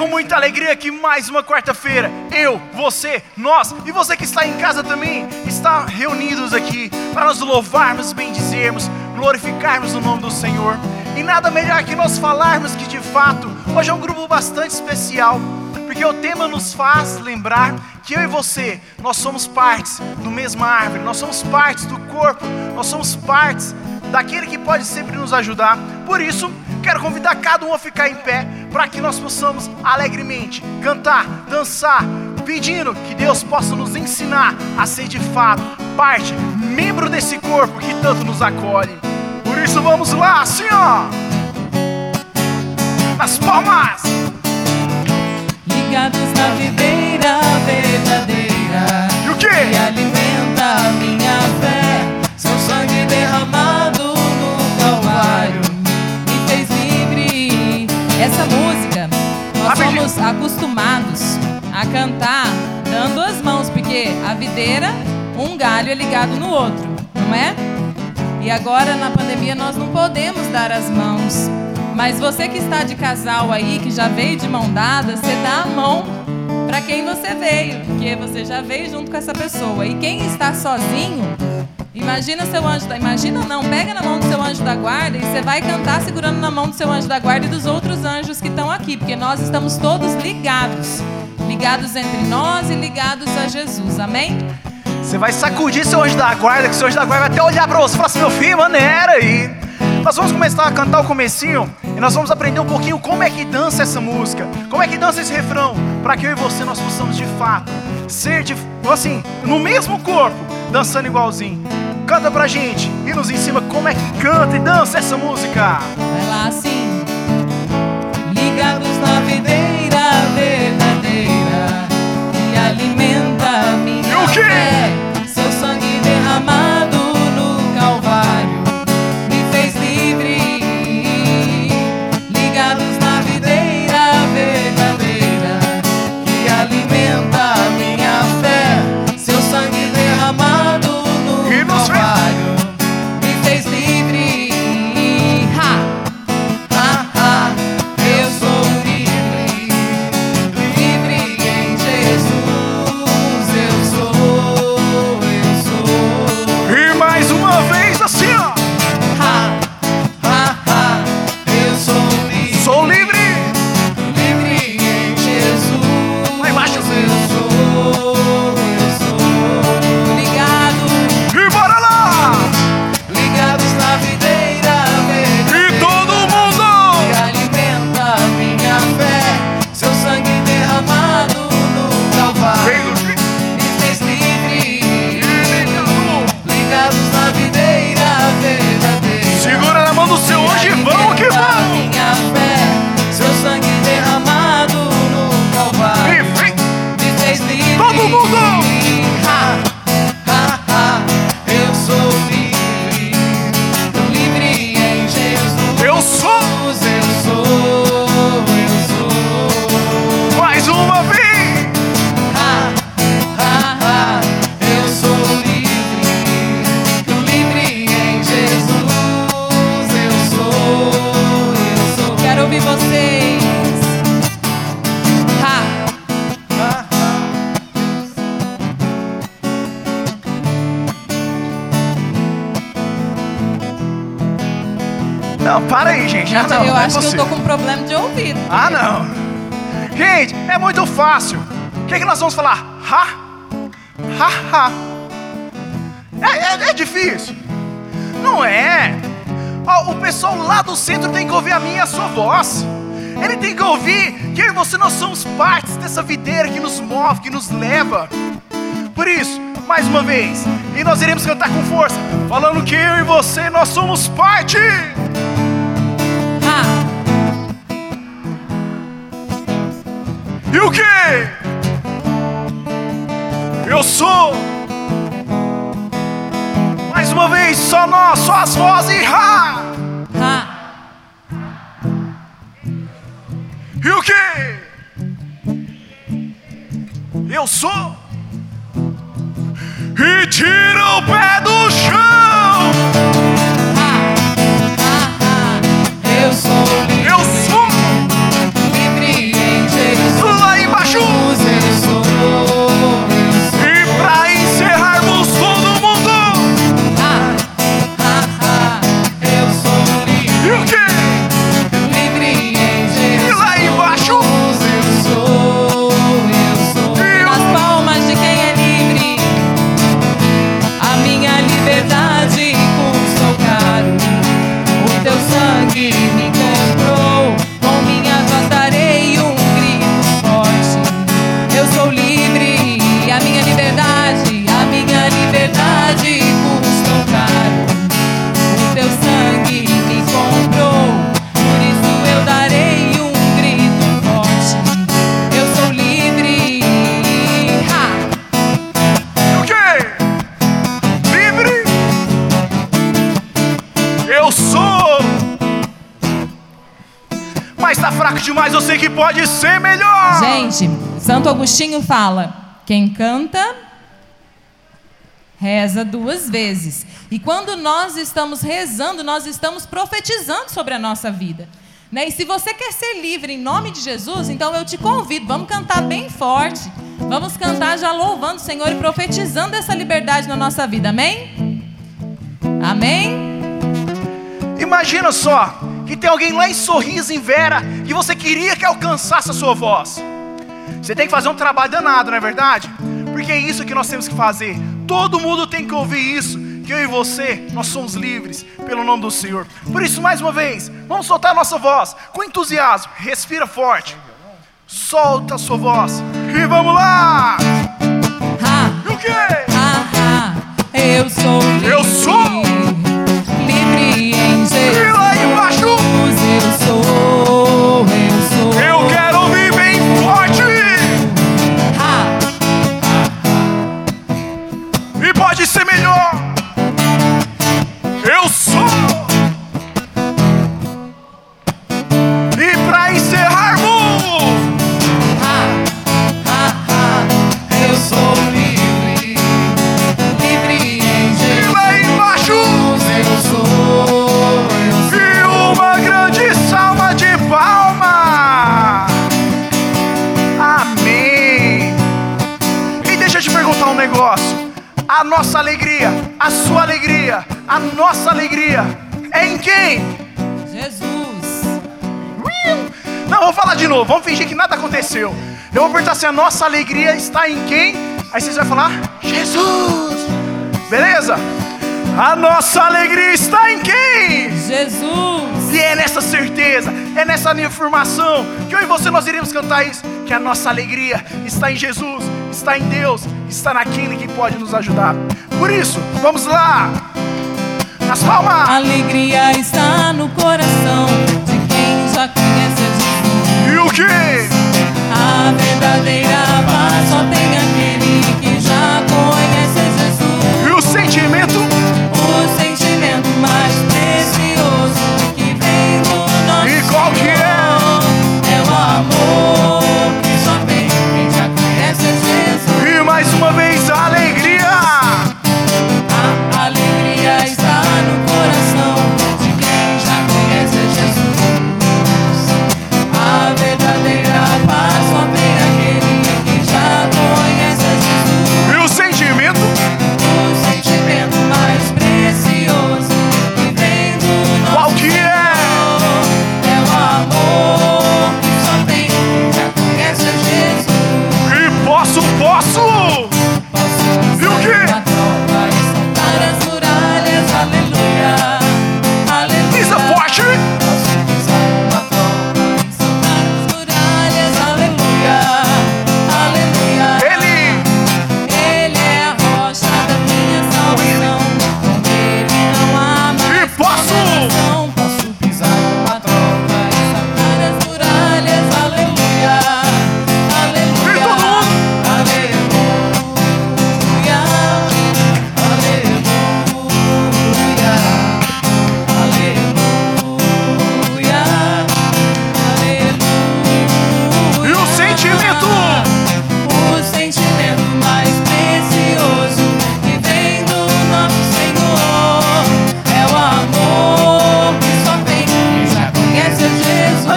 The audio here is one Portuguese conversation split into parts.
com muita alegria que mais uma quarta-feira, eu, você, nós e você que está em casa também, está reunidos aqui para nós louvarmos, bendizermos, glorificarmos o nome do Senhor. E nada melhor que nós falarmos que de fato, hoje é um grupo bastante especial, porque o tema nos faz lembrar que eu e você, nós somos partes do mesma árvore, nós somos partes do corpo, nós somos partes daquele que pode sempre nos ajudar. Por isso, quero convidar cada um a ficar em pé para que nós possamos alegremente cantar, dançar, pedindo que Deus possa nos ensinar a ser de fato parte, membro desse corpo que tanto nos acolhe. Por isso, vamos lá, assim ó, nas palmas. Ligados na videira verdadeira E o que? que alimenta a minha fé. Seu sangue derramado Essa música nós somos acostumados a cantar dando as mãos, porque a videira, um galho é ligado no outro, não é? E agora na pandemia nós não podemos dar as mãos. Mas você que está de casal aí, que já veio de mão dada, você dá a mão para quem você veio, porque você já veio junto com essa pessoa. E quem está sozinho, imagina seu anjo da, imagina não, pega na mão do seu anjo da guarda e você vai cantar segurando na mão do seu anjo da guarda e dos outros anjos que estão aqui, porque nós estamos todos ligados, ligados entre nós e ligados a Jesus. Amém? Você vai sacudir seu anjo da guarda, que seu anjo da guarda vai até olhar para você e falar assim, meu filho, maneira aí. Nós vamos começar a cantar o comecinho e nós vamos aprender um pouquinho como é que dança essa música, como é que dança esse refrão, para que eu e você nós possamos de fato ser de, assim, no mesmo corpo, dançando igualzinho. Canta pra gente e nos ensina como é que canta e dança essa música. Vai lá assim. Ligados na videira verdadeira que alimenta a minha E o quê? fé. Que nos leva. Por isso, mais uma vez, e nós iremos cantar com força, falando que eu e você nós somos parte. Pode ser melhor. Gente, Santo Agostinho fala: quem canta, reza duas vezes. E quando nós estamos rezando, nós estamos profetizando sobre a nossa vida. Né? E se você quer ser livre em nome de Jesus, então eu te convido, vamos cantar bem forte. Vamos cantar já louvando o Senhor e profetizando essa liberdade na nossa vida. Amém? Amém? Imagina só que tem alguém lá em Sorriso, em Vera, que você queria que alcançasse a sua voz. Você tem que fazer um trabalho danado, não é verdade? Porque é isso que nós temos que fazer. Todo mundo tem que ouvir isso. Que eu e você, nós somos livres pelo nome do Senhor. Por isso, mais uma vez, vamos soltar nossa voz com entusiasmo. Respira forte. Solta a sua voz. E vamos lá! Ha, E o quê? ha, ha. Eu sou livre. Eu sou. Nossa alegria, a sua alegria, a nossa alegria é em quem? Jesus. Não, vamos falar de novo, vamos fingir que nada aconteceu. Eu vou perguntar se a nossa alegria está em quem? Aí vocês vão falar, Jesus! Beleza? A nossa alegria está em quem? Jesus. E é nessa certeza, é nessa informação que eu e você nós iremos cantar isso, que a nossa alegria está em Jesus, está em Deus, está naquele que pode nos ajudar. Por isso, vamos lá! Nas palmas! Alegria está no coração de quem já conhece Jesus. E o que?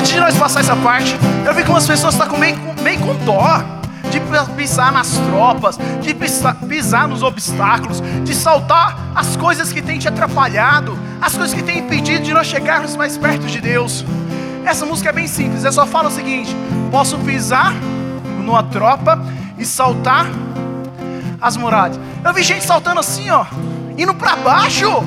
Antes de nós passar essa parte, eu vi que umas pessoas estão meio, com- meio com dó de pisar nas tropas, de pisar, pisar nos obstáculos, de saltar as coisas que têm te atrapalhado, as coisas que têm impedido de nós chegarmos mais perto de Deus. Essa música é bem simples, é só fala o seguinte: posso pisar numa tropa e saltar as muralhas. Eu vi gente saltando assim, ó, indo pra baixo.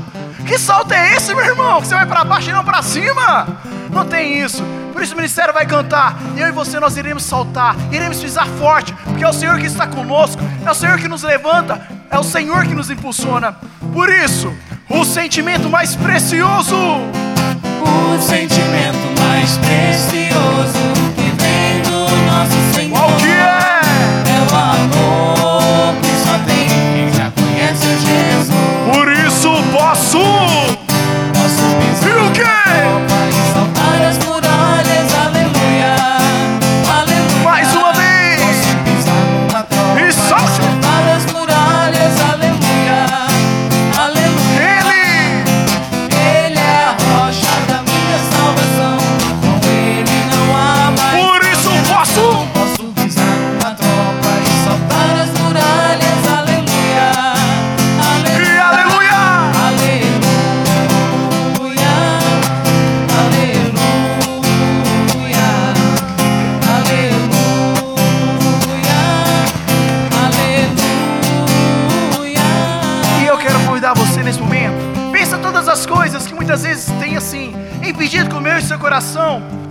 Que salto é esse, meu irmão? Que você vai pra baixo e não pra cima? Não tem isso. Por isso o ministério vai cantar. E eu e você nós iremos saltar, iremos pisar forte, porque é o Senhor que está conosco, é o Senhor que nos levanta, é o Senhor que nos impulsiona. Por isso, o sentimento mais precioso O sentimento mais precioso que vem do nosso Senhor qual que é?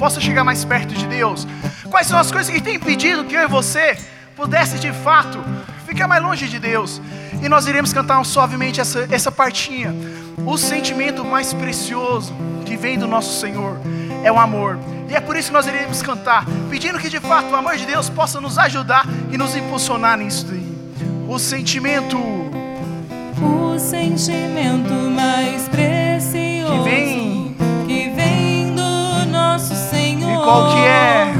Possa chegar mais perto de Deus? Quais são as coisas que têm impedido que eu e você pudesse de fato ficar mais longe de Deus? E nós iremos cantar suavemente essa, essa partinha. O sentimento mais precioso que vem do nosso Senhor é o amor. E é por isso que nós iremos cantar, pedindo que de fato o amor de Deus possa nos ajudar e nos impulsionar nisso daí. O sentimento. O sentimento mais precioso que vem, qual que é?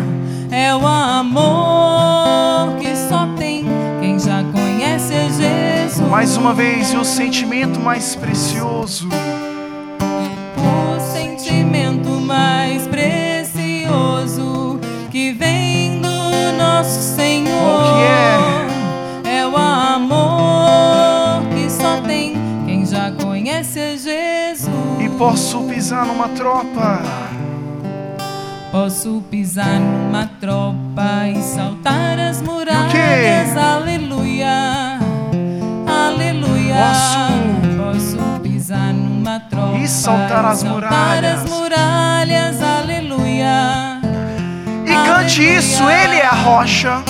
É o amor que só tem quem já conhece Jesus. Mais uma vez, o sentimento mais precioso. O sentimento mais precioso que vem do nosso Senhor. Qual que é? É o amor que só tem quem já conhece Jesus. E posso pisar numa tropa. Posso pisar numa tropa e saltar as muralhas. Aleluia. Aleluia. Posso, Posso pisar numa tropa e saltar as muralhas. as muralhas. Aleluia. E cante Aleluia. isso, Ele é a rocha.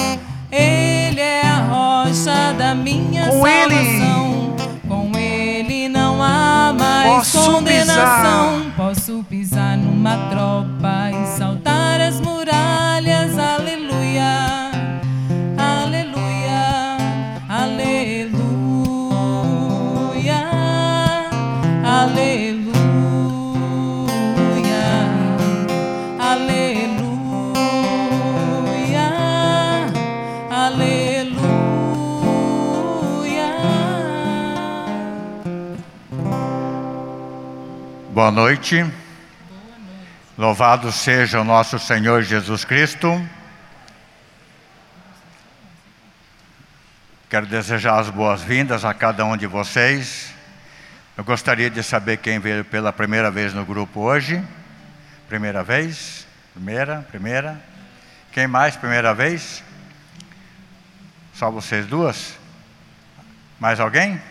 Ele é a rocha da minha Com salvação. Com ele não há mais Posso condenação. Posso pisar numa tropa Boa noite. Louvado seja o nosso Senhor Jesus Cristo. Quero desejar as boas-vindas a cada um de vocês. Eu gostaria de saber quem veio pela primeira vez no grupo hoje. Primeira vez? Primeira? Primeira? Quem mais? Primeira vez? Só vocês duas? Mais alguém?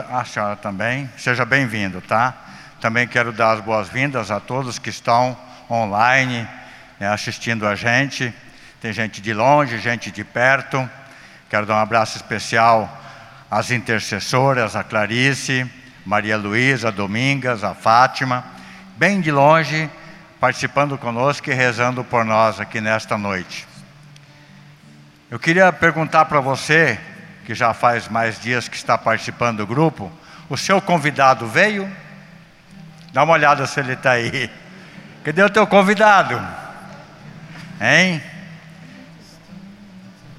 A senhora também. Seja bem-vindo, tá? Também quero dar as boas-vindas a todos que estão online né, assistindo a gente. Tem gente de longe, gente de perto. Quero dar um abraço especial às intercessoras, a Clarice, Maria Luísa, Domingas, a Fátima, bem de longe, participando conosco e rezando por nós aqui nesta noite. Eu queria perguntar para você, que já faz mais dias que está participando do grupo, o seu convidado veio? Dá uma olhada se ele está aí. Cadê o teu convidado? Hein?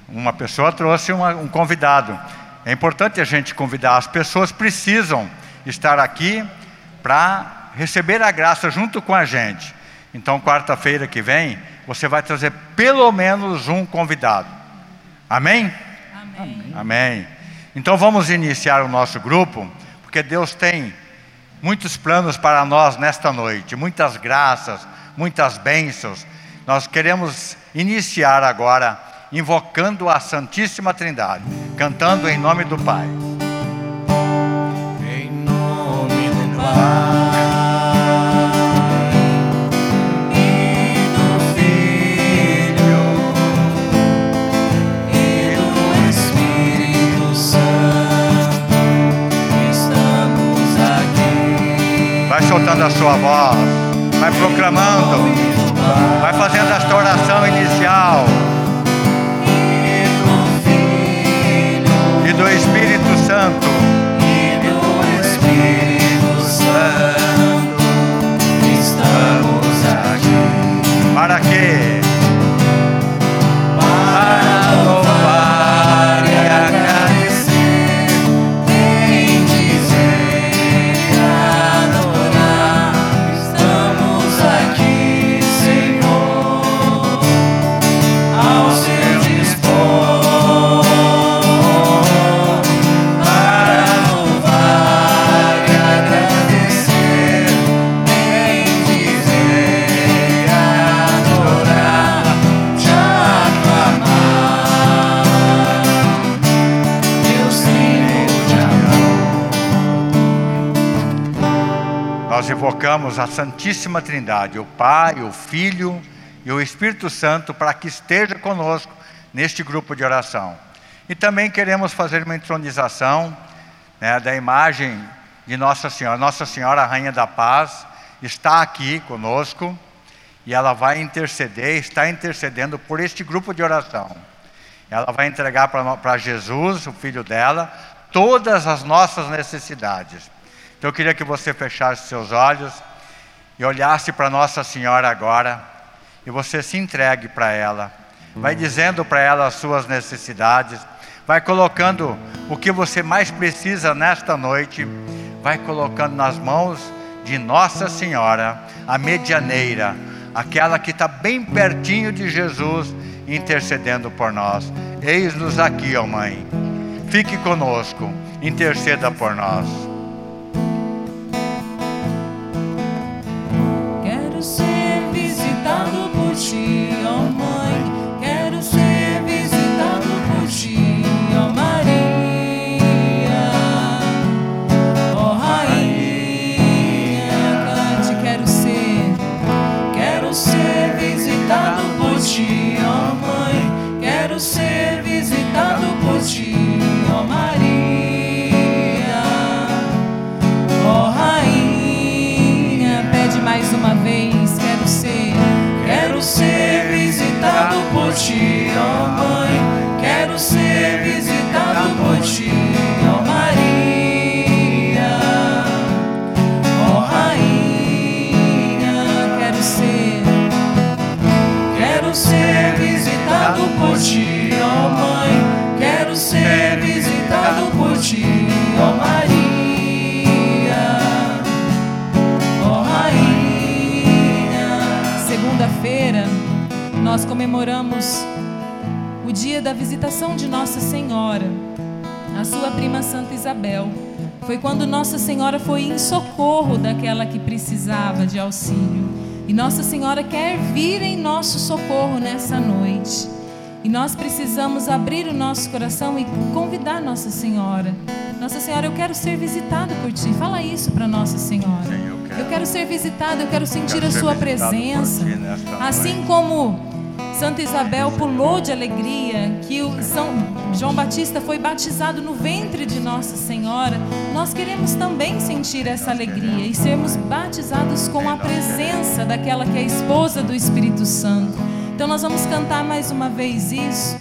Uma pessoa trouxe uma, um convidado. É importante a gente convidar. As pessoas precisam estar aqui para receber a graça junto com a gente. Então, quarta-feira que vem, você vai trazer pelo menos um convidado. Amém? Amém. Amém. Então vamos iniciar o nosso grupo, porque Deus tem muitos planos para nós nesta noite, muitas graças, muitas bênçãos. Nós queremos iniciar agora invocando a Santíssima Trindade, cantando em nome do Pai. A sua voz, vai proclamando, vai fazendo esta oração inicial. E do Espírito Santo, E do Espírito Santo, estamos aqui para quê? para louvar evocamos a Santíssima Trindade, o Pai, o Filho e o Espírito Santo, para que esteja conosco neste grupo de oração. E também queremos fazer uma entronização né, da imagem de Nossa Senhora. Nossa Senhora, Rainha da Paz, está aqui conosco e ela vai interceder, está intercedendo por este grupo de oração. Ela vai entregar para Jesus, o filho dela, todas as nossas necessidades. Então eu queria que você fechasse seus olhos e olhasse para Nossa Senhora agora e você se entregue para ela. Vai dizendo para ela as suas necessidades, vai colocando o que você mais precisa nesta noite, vai colocando nas mãos de Nossa Senhora, a medianeira, aquela que está bem pertinho de Jesus, intercedendo por nós. Eis-nos aqui, ó Mãe. Fique conosco, interceda por nós. Nós comemoramos o dia da visitação de Nossa Senhora, a sua prima Santa Isabel. Foi quando Nossa Senhora foi em socorro daquela que precisava de auxílio. E Nossa Senhora quer vir em nosso socorro nessa noite. E nós precisamos abrir o nosso coração e convidar Nossa Senhora. Nossa Senhora, eu quero ser visitado por ti. Fala isso para Nossa Senhora. Sim, eu quero. Eu quero ser visitado, eu quero sentir Quero a sua presença. ti Assim como Santa Isabel pulou de alegria que o São João Batista foi batizado no ventre de Nossa Senhora, nós queremos também sentir essa alegria e sermos batizados com a presença daquela que é a esposa do Espírito Santo. Então nós vamos cantar mais uma vez isso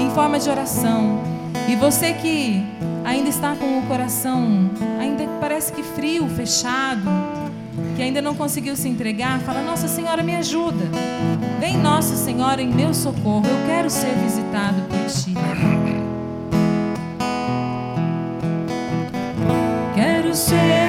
em forma de oração. E você que ainda está com o coração ainda parece que frio, fechado, que ainda não conseguiu se entregar, fala: Nossa Senhora, me ajuda. Vem, Nossa Senhora, em meu socorro. Eu quero ser visitado por ti. Quero ser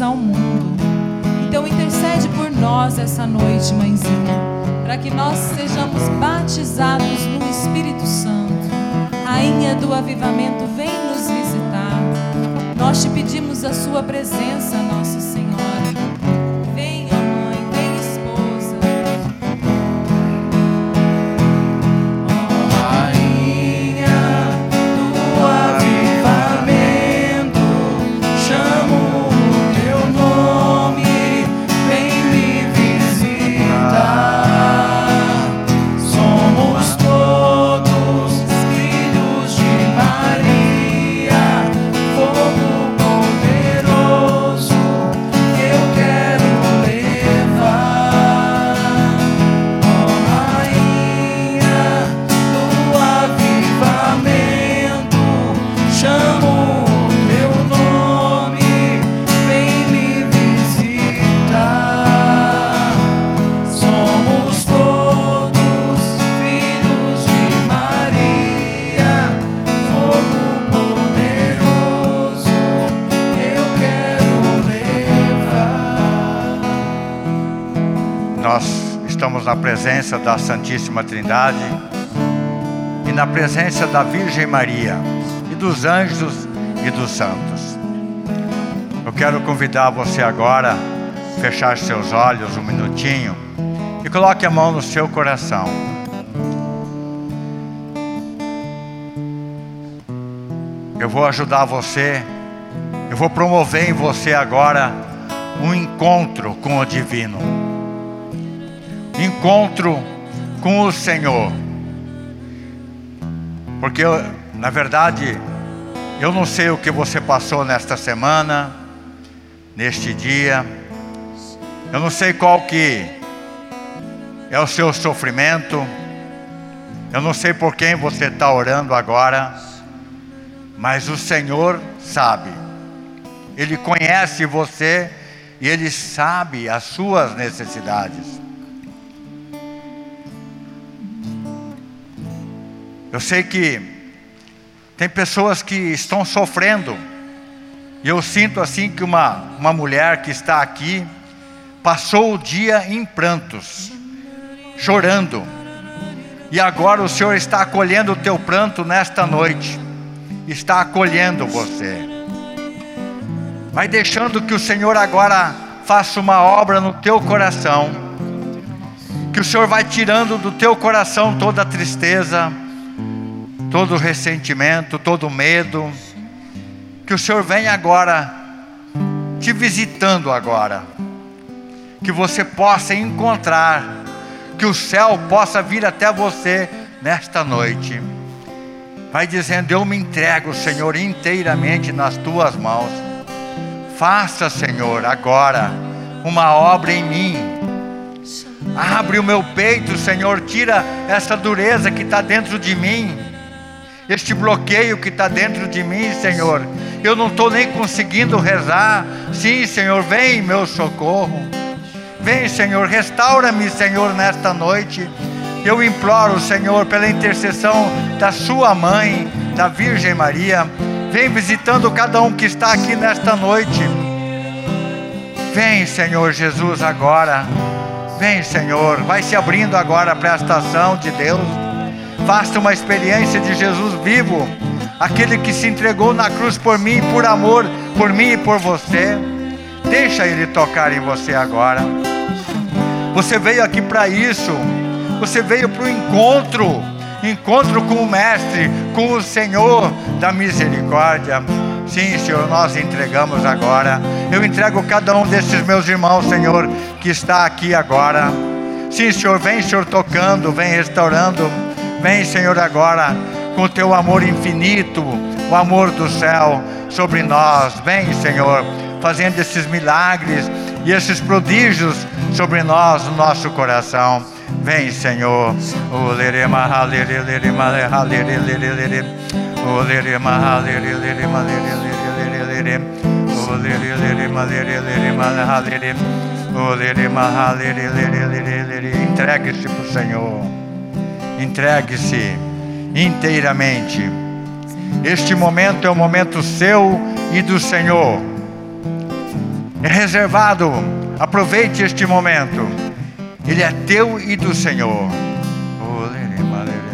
ao mundo. Então intercede por nós essa noite, mãezinha, para que nós sejamos batizados no Espírito Santo. Rainha do avivamento, vem nos visitar. Nós te pedimos a sua presença, Nossa Senhora. Na presença da Santíssima Trindade e na presença da Virgem Maria e dos anjos e dos santos. Eu quero convidar você agora a fechar seus olhos um minutinho e coloque a mão no seu coração. Eu vou ajudar você, eu vou promover em você agora um encontro com o divino encontro com o Senhor. Porque, na verdade, eu não sei o que você passou nesta semana, neste dia. Eu não sei qual que é o seu sofrimento. Eu não sei por quem você está orando agora. Mas o Senhor sabe. Ele conhece você e Ele sabe as suas necessidades. Eu sei que tem pessoas que estão sofrendo, e eu sinto assim que uma, uma mulher que está aqui passou o dia em prantos, chorando, e agora o Senhor está acolhendo o teu pranto nesta noite, está acolhendo você. Vai deixando que o Senhor agora faça uma obra no teu coração, que o Senhor vai tirando do teu coração toda a tristeza, todo ressentimento, todo medo. Que o Senhor venha agora te visitando agora. Que você possa encontrar, que o céu possa vir até você nesta noite. Vai dizendo: Eu me entrego, Senhor, inteiramente nas tuas mãos. Faça, Senhor, agora uma obra em mim. Abre o meu peito, Senhor, tira essa dureza que está dentro de mim este bloqueio que está dentro de mim, Senhor. Eu não estou nem conseguindo rezar. Sim, Senhor, vem meu socorro. Vem, Senhor, restaura-me, Senhor, nesta noite. Eu imploro, Senhor, pela intercessão da Sua mãe, da Virgem Maria. Vem visitando cada um que está aqui nesta noite. Vem, Senhor Jesus, agora. Vem, Senhor. Vai se abrindo agora a prestação de Deus. Faça uma experiência de Jesus vivo, aquele que se entregou na cruz por mim, por amor, por mim e por você. Deixa Ele tocar em você agora. Você veio aqui para isso. Você veio para o encontro, encontro com o Mestre, com o Senhor da misericórdia. Sim, Senhor, nós entregamos agora. Eu entrego cada um desses meus irmãos, Senhor, que está aqui agora. Sim, Senhor, vem, Senhor, tocando, vem restaurando. Vem, Senhor, agora com o teu amor infinito, o amor do céu sobre nós. Vem, Senhor, fazendo esses milagres e esses prodígios sobre nós, no nosso coração. Vem, Senhor. O. Entregue-se para o Senhor. Entregue-se inteiramente. Este momento é o momento seu e do Senhor. É reservado. Aproveite este momento. Ele é teu e do Senhor. auxiliar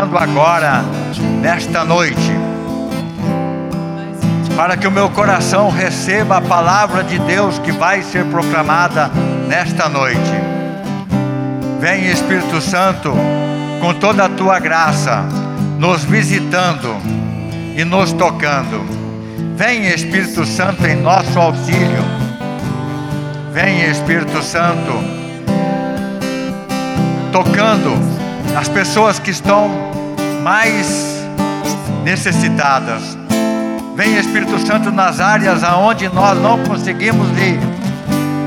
visitando agora, nesta noite, para que o meu coração receba a palavra de Deus que vai ser proclamada nesta noite. Vem, Espírito Santo, com toda a tua graça, nos visitando e nos tocando. Vem, Espírito Santo, em nosso auxílio Vem Espírito Santo, tocando as pessoas que estão mais necessitadas. Vem Espírito Santo nas áreas aonde nós não conseguimos ir.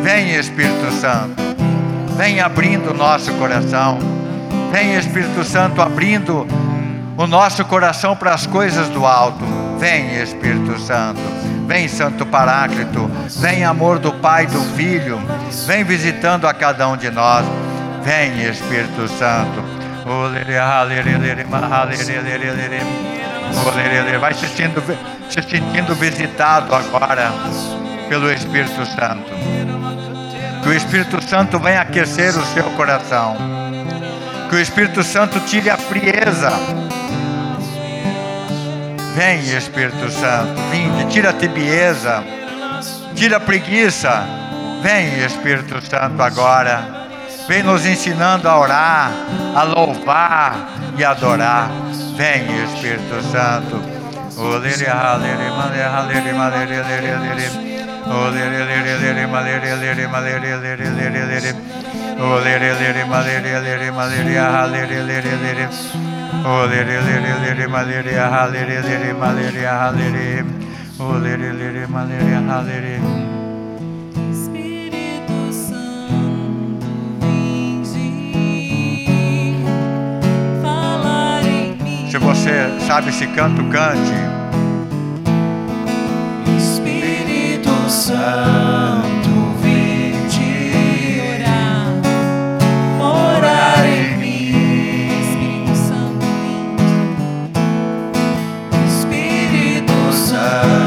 Vem Espírito Santo, vem abrindo o nosso coração. Vem Espírito Santo abrindo o nosso coração para as coisas do alto. Vem Espírito Santo. Vem Santo Paráclito, vem amor do Pai e do Filho, vem visitando a cada um de nós. Vem Espírito Santo. Vai se sentindo, se sentindo visitado agora pelo Espírito Santo. Que o Espírito Santo venha aquecer o seu coração. Que o Espírito Santo tire a frieza Vem, Espírito Santo, vinde, tira a tibieza, tira a preguiça. Vem, Espírito Santo, agora. Vem nos ensinando a orar, a louvar e adorar. Vem, Espírito Santo. Oh, você sabe esse canto, cante. Espírito Santo, vinde orar. orar em mim. Espírito Santo, vinde Espírito Santo,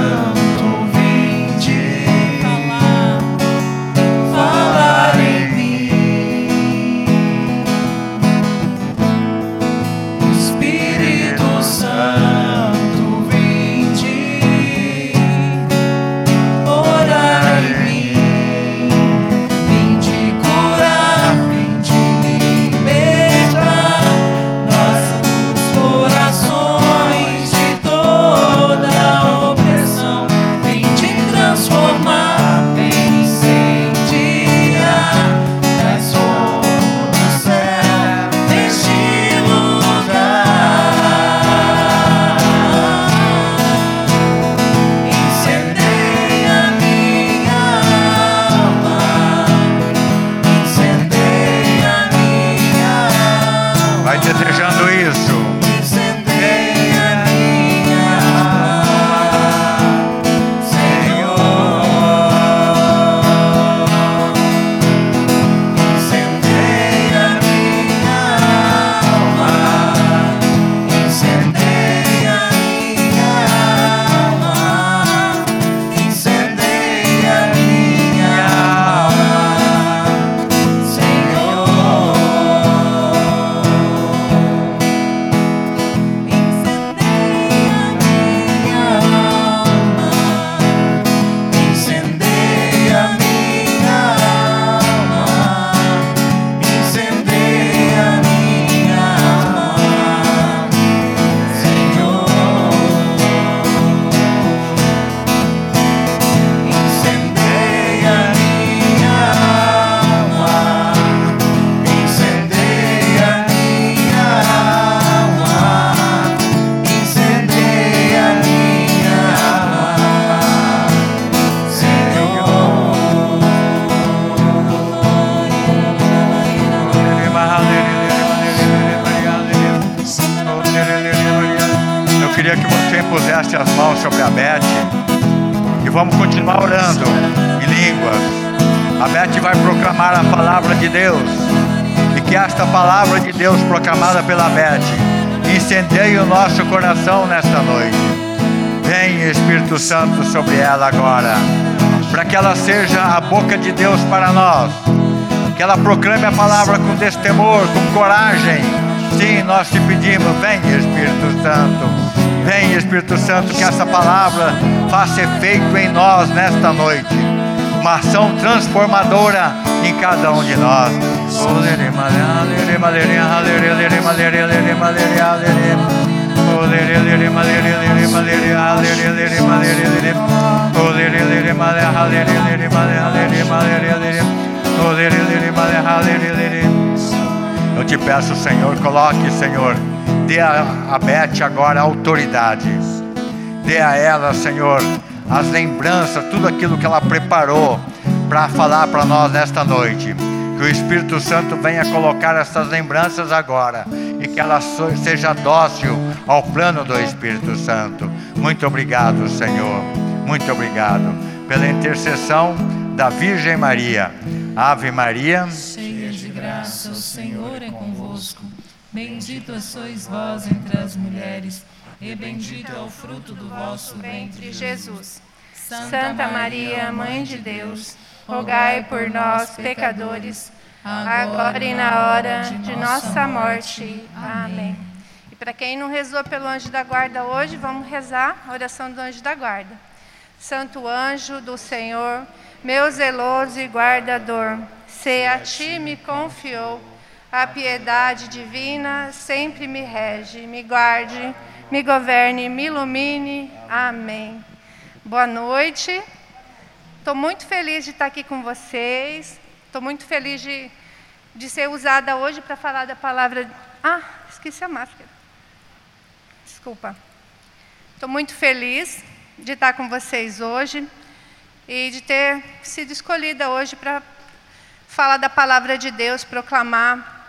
proclame a palavra com destemor, com coragem. Sim, nós te pedimos, vem Espírito Santo. Vem Espírito Santo, que essa palavra faça efeito em nós nesta noite. Uma ação transformadora em cada um de nós. Eu te peço, Senhor, coloque, Senhor, dê a, Beth agora autoridade. Dê a ela, Senhor, as lembranças, tudo aquilo que ela preparou para falar para nós nesta noite. Que o Espírito Santo venha colocar essas lembranças agora e que ela seja dócil ao plano do Espírito Santo. Muito obrigado, Senhor. Muito obrigado pela intercessão da Virgem Maria. Ave Maria. Cheia de graça, o Senhor é convosco. Bendita sois vós entre as mulheres, e bendito é o fruto do vosso ventre, Jesus. Santa Maria, Mãe de Deus, rogai por nós, pecadores, agora e na hora de nossa morte. Amém. E Para quem não rezou pelo anjo da guarda hoje, vamos rezar a oração do anjo da guarda. Santo anjo do Senhor, meu zeloso e guardador, se a ti me confiou, a piedade divina sempre me rege, me guarde, me governe, me ilumine. Amém. Boa noite. Estou muito feliz de estar aqui com vocês. Estou muito feliz de, de ser usada hoje para falar da palavra. Ah, esqueci a máscara. Desculpa. Estou muito feliz de estar com vocês hoje e de ter sido escolhida hoje para falar da palavra de Deus, proclamar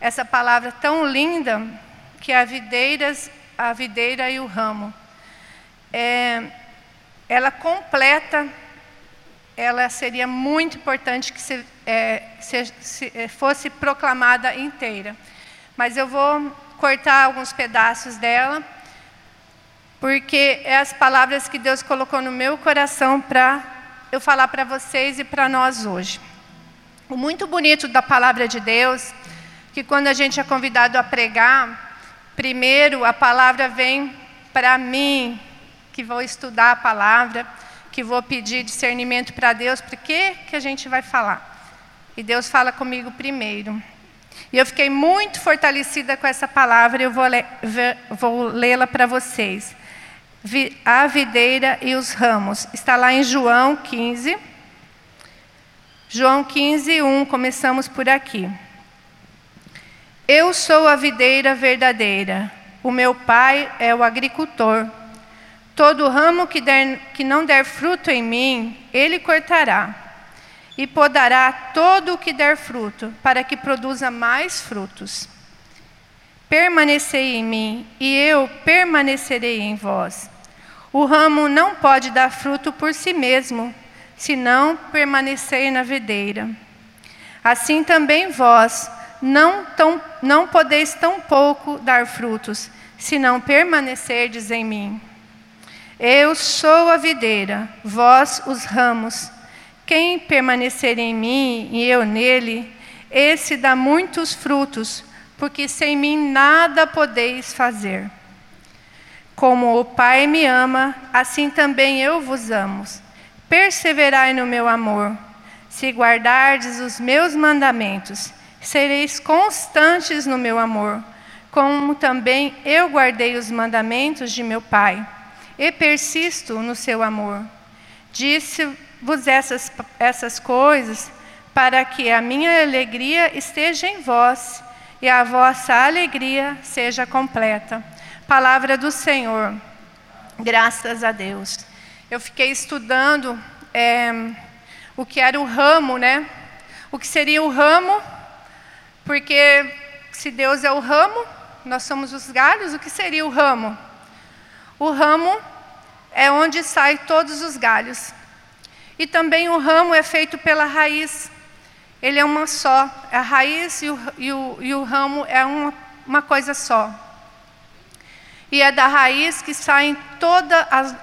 essa palavra tão linda que é a videiras, a videira e o ramo. É, ela completa ela seria muito importante que se, é, se, se é, fosse proclamada inteira. Mas eu vou cortar alguns pedaços dela, porque é as palavras que Deus colocou no meu coração para eu falar para vocês e para nós hoje. O muito bonito da palavra de Deus, que quando a gente é convidado a pregar, primeiro a palavra vem para mim, que vou estudar a palavra que vou pedir discernimento para Deus, para que que a gente vai falar? E Deus fala comigo primeiro. E eu fiquei muito fortalecida com essa palavra, eu vou, vou lê-la para vocês. A videira e os ramos. Está lá em João 15. João 15, 1, começamos por aqui. Eu sou a videira verdadeira, o meu pai é o agricultor. Todo ramo que, der, que não der fruto em mim, ele cortará, e podará todo o que der fruto, para que produza mais frutos. Permanecei em mim, e eu permanecerei em vós. O ramo não pode dar fruto por si mesmo, se não permanecer na videira. Assim também vós não, tão, não podeis dar frutos, se não permanecerdes em mim. Eu sou a videira, vós os ramos. Quem permanecer em mim e eu nele, esse dá muitos frutos, porque sem mim nada podeis fazer. Como o Pai me ama, assim também eu vos amo. Perseverai no meu amor. Se guardardes os meus mandamentos, sereis constantes no meu amor, como também eu guardei os mandamentos de meu Pai e persisto no seu amor. Disse-vos essas, essas coisas para que a minha alegria esteja em vós e a vossa alegria seja completa. Palavra do Senhor. Graças a Deus. Eu fiquei estudando é, o que era o ramo, né? O que seria o ramo, porque se Deus é o ramo, nós somos os galhos, o que seria o ramo? O ramo é onde saem todos os galhos. E também o ramo é feito pela raiz. Ele é uma só. A raiz e o, e o, e o ramo é uma, uma coisa só. E é da raiz que saem todos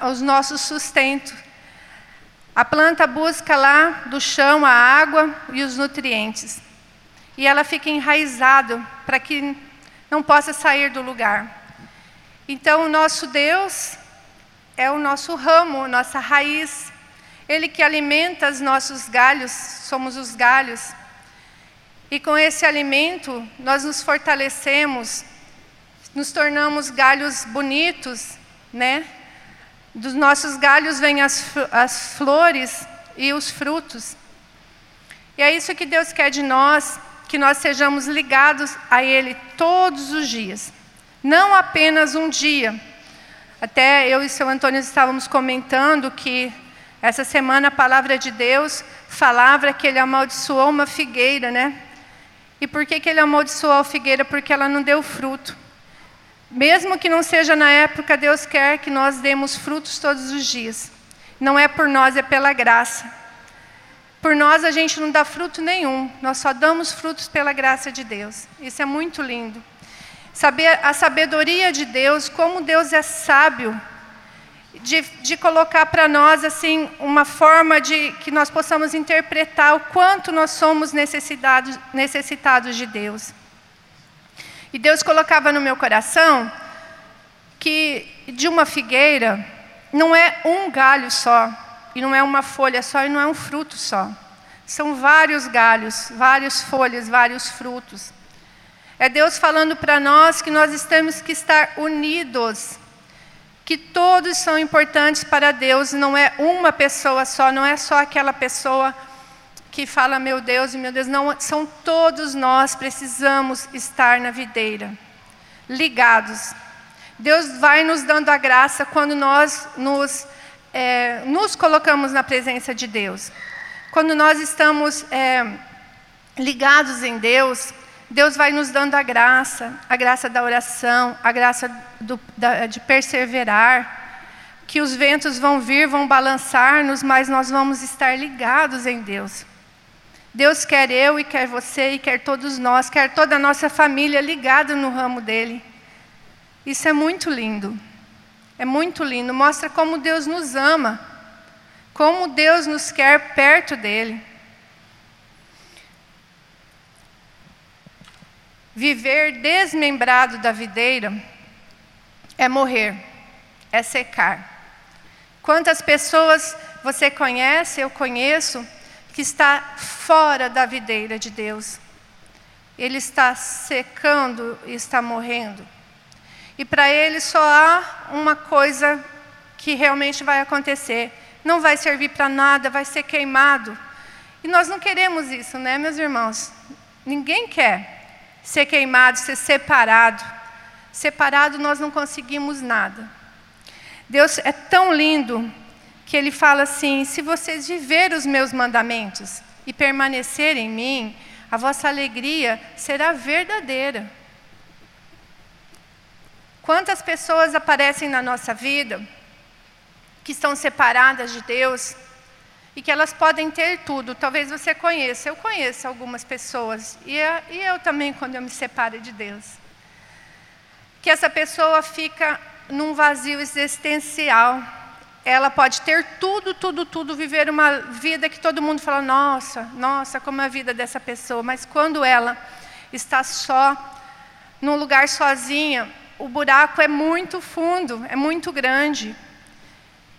os nossos sustentos. A planta busca lá do chão a água e os nutrientes. E ela fica enraizada para que não possa sair do lugar. Então, o nosso Deus é o nosso ramo, nossa raiz. Ele que alimenta os nossos galhos, somos os galhos. E com esse alimento, nós nos fortalecemos, nos tornamos galhos bonitos, né? Dos nossos galhos vêm as, as flores e os frutos. E é isso que Deus quer de nós, que nós sejamos ligados a Ele todos os dias. Não apenas um dia. Até eu e o seu Antônio estávamos comentando que essa semana a palavra de Deus falava que ele amaldiçoou uma figueira, né? E por que, que ele amaldiçoou a figueira? Porque ela não deu fruto. Mesmo que não seja na época, Deus quer que nós demos frutos todos os dias. Não é por nós, é pela graça. Por nós a gente não dá fruto nenhum, nós só damos frutos pela graça de Deus. Isso é muito lindo. Saber a sabedoria de Deus, como Deus é sábio, de, de colocar para nós assim uma forma de que nós possamos interpretar o quanto nós somos necessitados, necessitados de Deus. E Deus colocava no meu coração que de uma figueira não é um galho só, e não é uma folha só, e não é um fruto só. São vários galhos, várias folhas, vários frutos. É Deus falando para nós que nós temos que estar unidos, que todos são importantes para Deus, não é uma pessoa só, não é só aquela pessoa que fala meu Deus e meu Deus, não, são todos nós precisamos estar na videira, ligados. Deus vai nos dando a graça quando nós nos, é, nos colocamos na presença de Deus. Quando nós estamos é, ligados em Deus, Deus vai nos dando a graça, a graça da oração, a graça do, da, de perseverar, que os ventos vão vir, vão balançar-nos, mas nós vamos estar ligados em Deus. Deus quer eu e quer você e quer todos nós, quer toda a nossa família ligada no ramo dele. Isso é muito lindo. É muito lindo. Mostra como Deus nos ama, como Deus nos quer perto dele. Viver desmembrado da videira é morrer, é secar. Quantas pessoas você conhece, eu conheço, que está fora da videira de Deus. Ele está secando e está morrendo. E para ele só há uma coisa que realmente vai acontecer: não vai servir para nada, vai ser queimado. E nós não queremos isso, né, meus irmãos? Ninguém quer ser queimado, ser separado. Separado nós não conseguimos nada. Deus é tão lindo que ele fala assim: se vocês viverem os meus mandamentos e permanecerem em mim, a vossa alegria será verdadeira. Quantas pessoas aparecem na nossa vida que estão separadas de Deus e que elas podem ter tudo, talvez você conheça, eu conheço algumas pessoas, e eu também, quando eu me separo de Deus. Que essa pessoa fica num vazio existencial, ela pode ter tudo, tudo, tudo, viver uma vida que todo mundo fala, nossa, nossa, como é a vida dessa pessoa. Mas quando ela está só, num lugar sozinha, o buraco é muito fundo, é muito grande.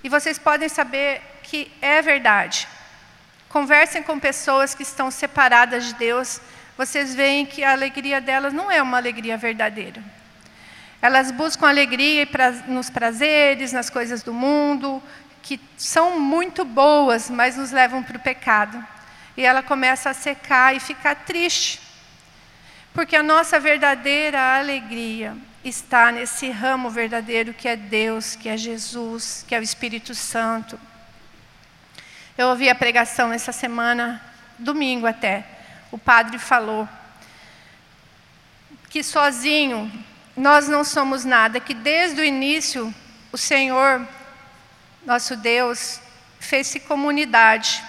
E vocês podem saber que é verdade. Conversem com pessoas que estão separadas de Deus, vocês veem que a alegria delas não é uma alegria verdadeira. Elas buscam alegria nos prazeres, nas coisas do mundo, que são muito boas, mas nos levam para o pecado. E ela começa a secar e ficar triste. Porque a nossa verdadeira alegria está nesse ramo verdadeiro que é Deus, que é Jesus, que é o Espírito Santo. Eu ouvi a pregação essa semana, domingo até. O padre falou que sozinho nós não somos nada, que desde o início o Senhor, nosso Deus, fez-se comunidade.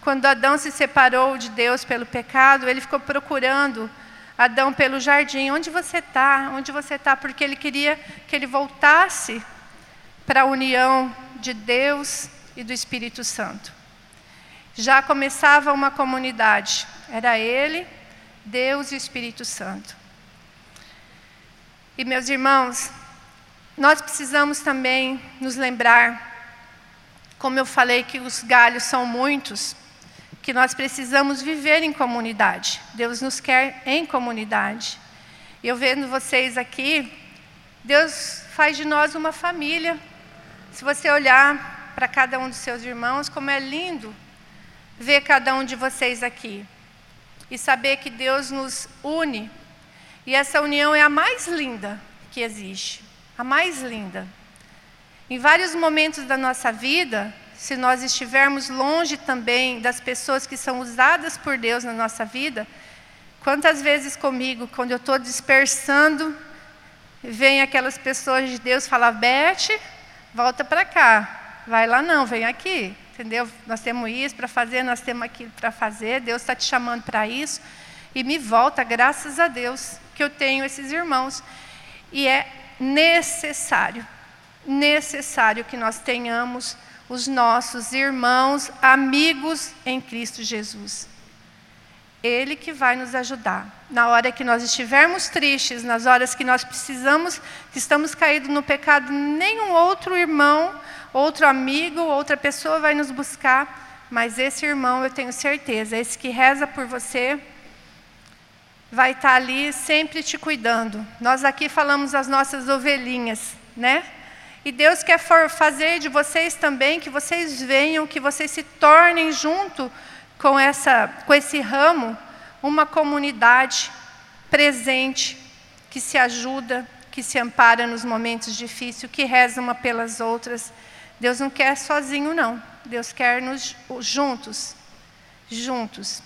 Quando Adão se separou de Deus pelo pecado, ele ficou procurando Adão pelo jardim. Onde você está? Onde você está? Porque ele queria que ele voltasse para a união de Deus e do Espírito Santo. Já começava uma comunidade. Era ele, Deus e o Espírito Santo. E meus irmãos, nós precisamos também nos lembrar, como eu falei que os galhos são muitos, que nós precisamos viver em comunidade. Deus nos quer em comunidade. Eu vendo vocês aqui, Deus faz de nós uma família. Se você olhar para cada um dos seus irmãos, como é lindo ver cada um de vocês aqui. E saber que Deus nos une e essa união é a mais linda que existe, a mais linda. Em vários momentos da nossa vida, se nós estivermos longe também das pessoas que são usadas por Deus na nossa vida, quantas vezes comigo, quando eu estou dispersando, vem aquelas pessoas de Deus falar, Beth, volta para cá, vai lá não, vem aqui, entendeu? Nós temos isso para fazer, nós temos aquilo para fazer, Deus está te chamando para isso, e me volta, graças a Deus, que eu tenho esses irmãos. E é necessário, necessário que nós tenhamos os nossos irmãos, amigos em Cristo Jesus. Ele que vai nos ajudar. Na hora que nós estivermos tristes, nas horas que nós precisamos, que estamos caídos no pecado, nenhum outro irmão, outro amigo, outra pessoa vai nos buscar, mas esse irmão, eu tenho certeza, esse que reza por você, vai estar ali sempre te cuidando. Nós aqui falamos as nossas ovelhinhas, né? E Deus quer fazer de vocês também que vocês venham, que vocês se tornem junto com, essa, com esse ramo uma comunidade presente, que se ajuda, que se ampara nos momentos difíceis, que reza uma pelas outras. Deus não quer sozinho, não. Deus quer nos juntos, juntos.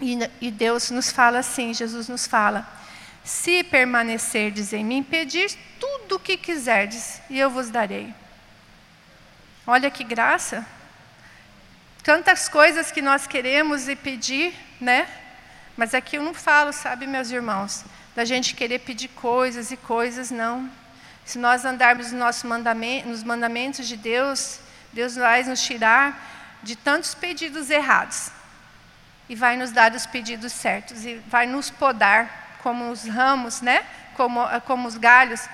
E, e Deus nos fala assim, Jesus nos fala, se permanecerdes em mim, pedir tudo o que quiserdes, e eu vos darei. Olha que graça, tantas coisas que nós queremos e pedir, né? Mas aqui eu não falo, sabe, meus irmãos, da gente querer pedir coisas e coisas, não. Se nós andarmos no mandamento, nos mandamentos de Deus, Deus vai nos tirar de tantos pedidos errados e vai nos dar os pedidos certos e vai nos podar como os ramos, né? Como, como os galhos.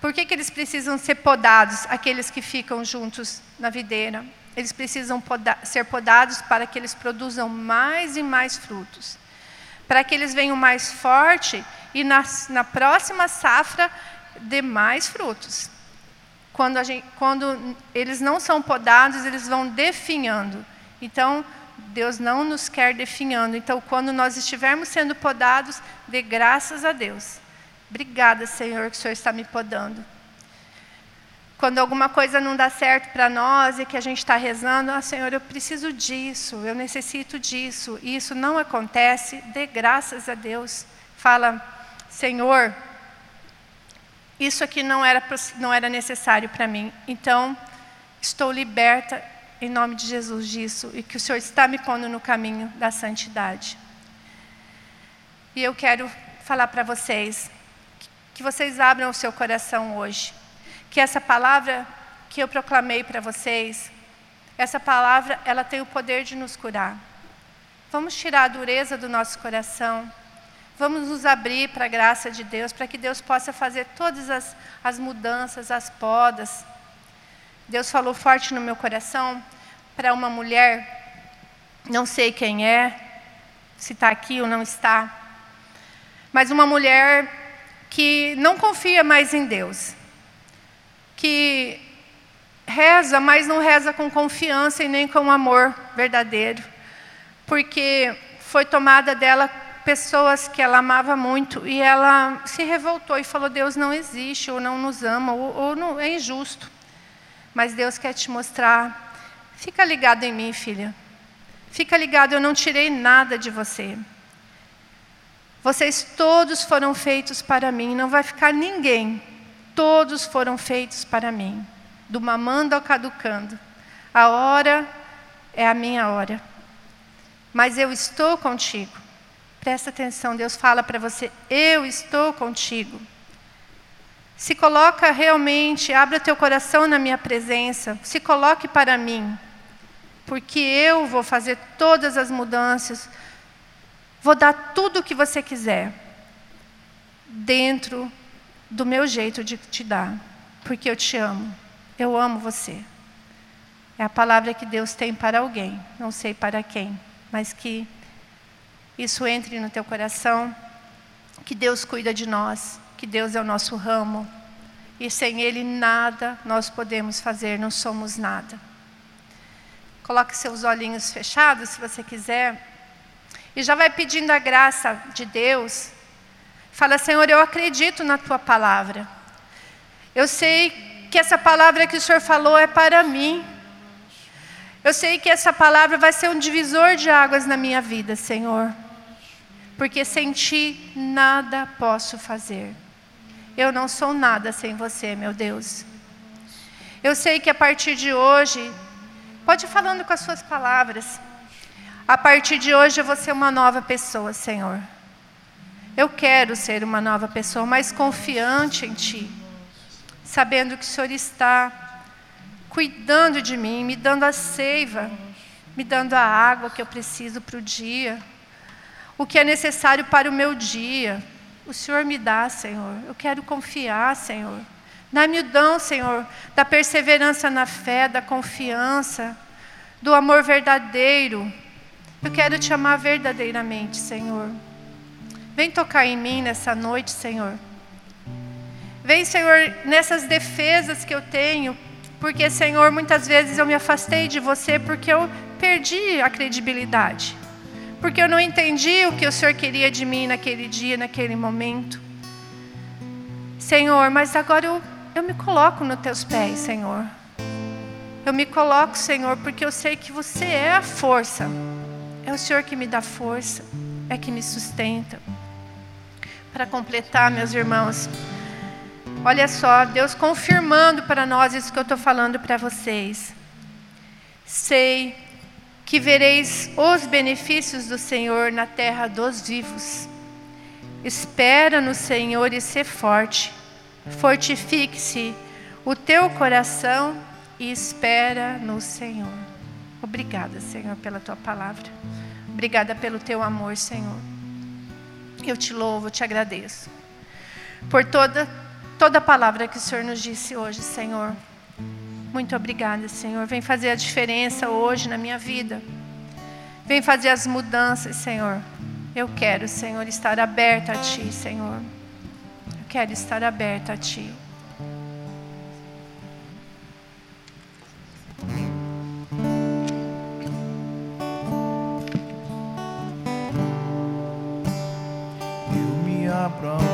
Por que, que eles precisam ser podados, aqueles que ficam juntos na videira? eles precisam poda ser podados para que eles produzam mais e mais frutos. Para que eles venham mais forte e na próxima safra dê mais frutos. Quando, gente, quando eles não são podados, eles vão definhando. Então, Deus não nos quer definhando. Então, quando nós estivermos sendo podados, dê graças a Deus. Obrigada, Senhor, que o Senhor está me podando. Quando alguma coisa não dá certo para nós e que a gente está rezando, ah, Senhor, eu preciso disso, eu necessito disso, e isso não acontece, dê graças a Deus. Fala, Senhor, isso aqui não era, não era necessário para mim, então estou liberta em nome de Jesus disso e que o Senhor está me pondo no caminho da santidade. E eu quero falar para vocês que vocês abram o seu coração hoje que essa palavra que eu proclamei para vocês, essa palavra, ela tem o poder de nos curar. Vamos tirar a dureza do nosso coração. Vamos nos abrir para a graça de Deus, para que Deus possa fazer todas as, as mudanças, as podas. Deus falou forte no meu coração para uma mulher, não sei quem é, se está aqui ou não está, mas uma mulher que não confia mais em Deus que reza, mas não reza com confiança e nem com amor verdadeiro, porque foi tomada dela pessoas que ela amava muito e ela se revoltou e falou: Deus não existe, ou não nos ama, ou, ou não, é injusto. Mas Deus quer te mostrar. Fica ligado em mim, filha. Fica ligado, eu não tirei nada de você. Vocês todos foram feitos para mim, não vai ficar ninguém todos foram feitos para mim, do mamando ao caducando. A hora é a minha hora. Mas eu estou contigo. Presta atenção, Deus fala para você: eu estou contigo. Se coloca realmente, abra teu coração na minha presença, se coloque para mim, porque eu vou fazer todas as mudanças, vou dar tudo o que você quiser, dentro do meu jeito de te dar, porque eu te amo. Eu amo você. É a palavra que Deus tem para alguém, não sei para quem, mas que isso entre no teu coração, que Deus cuida de nós, que Deus é o nosso ramo, e sem Ele nada nós podemos fazer, não somos nada. Coloque seus olhinhos fechados, se você quiser, e já vai pedindo a graça de Deus Fala, Senhor, eu acredito na tua palavra. Eu sei que essa palavra que o Senhor falou é para mim. Eu sei que essa palavra vai ser um divisor de águas na minha vida, Senhor. Porque sem ti nada posso fazer. Eu não sou nada sem você, meu Deus. Eu sei que a partir de hoje, pode ir falando com as suas palavras. A partir de hoje eu vou ser uma nova pessoa, Senhor. Eu quero ser uma nova pessoa, mais confiante em Ti, sabendo que o Senhor está cuidando de mim, me dando a seiva, me dando a água que eu preciso para o dia. O que é necessário para o meu dia. O Senhor me dá, Senhor. Eu quero confiar, Senhor. Dá-me o dom, Senhor, da perseverança na fé, da confiança, do amor verdadeiro. Eu quero te amar verdadeiramente, Senhor. Vem tocar em mim nessa noite, Senhor. Vem, Senhor, nessas defesas que eu tenho, porque, Senhor, muitas vezes eu me afastei de você porque eu perdi a credibilidade. Porque eu não entendi o que o Senhor queria de mim naquele dia, naquele momento. Senhor, mas agora eu, eu me coloco nos teus pés, Senhor. Eu me coloco, Senhor, porque eu sei que você é a força. É o Senhor que me dá força, é que me sustenta. Para completar, meus irmãos, olha só, Deus confirmando para nós isso que eu estou falando para vocês. Sei que vereis os benefícios do Senhor na terra dos vivos. Espera no Senhor e ser forte. Fortifique-se o teu coração e espera no Senhor. Obrigada, Senhor, pela tua palavra. Obrigada pelo teu amor, Senhor. Eu te louvo, te agradeço. Por toda toda a palavra que o Senhor nos disse hoje, Senhor. Muito obrigada, Senhor. Vem fazer a diferença hoje na minha vida. Vem fazer as mudanças, Senhor. Eu quero, Senhor, estar aberta a Ti, Senhor. Eu quero estar aberta a Ti. Eu me abro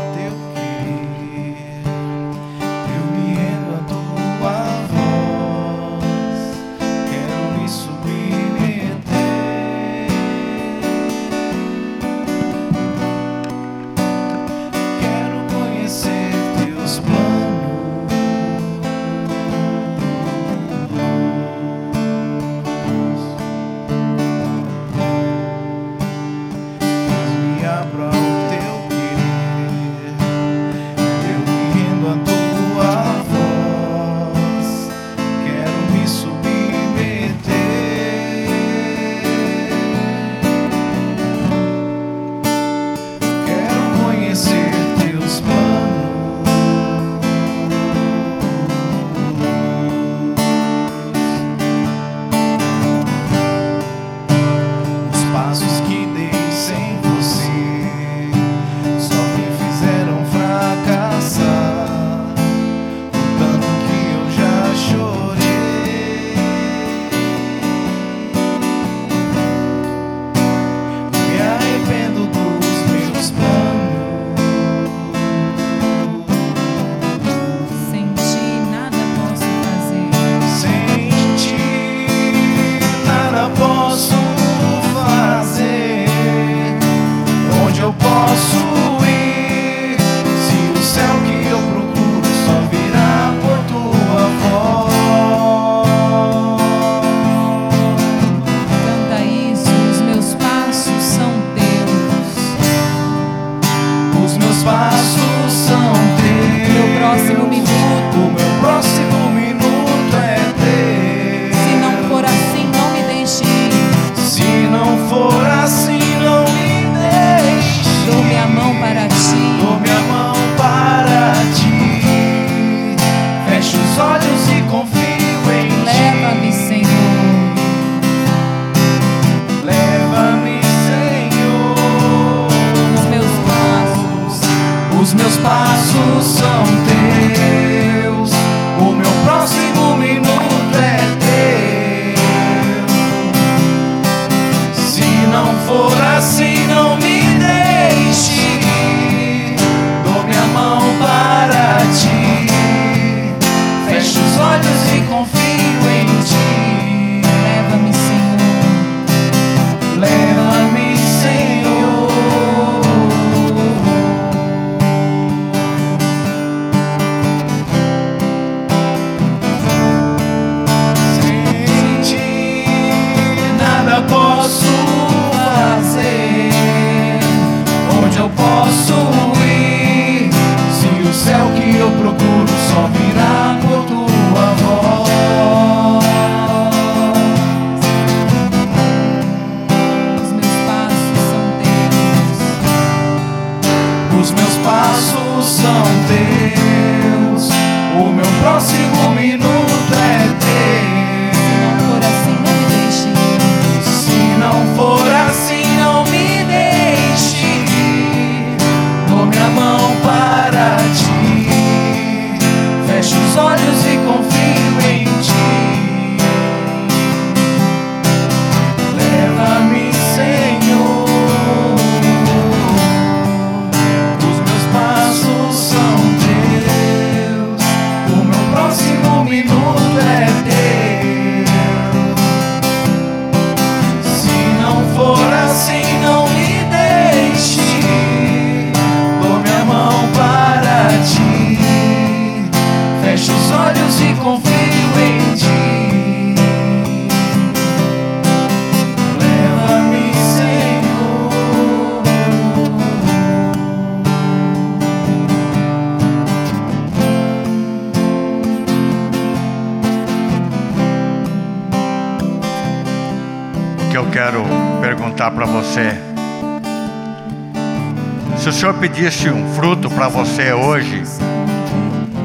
pedisse um fruto para você hoje,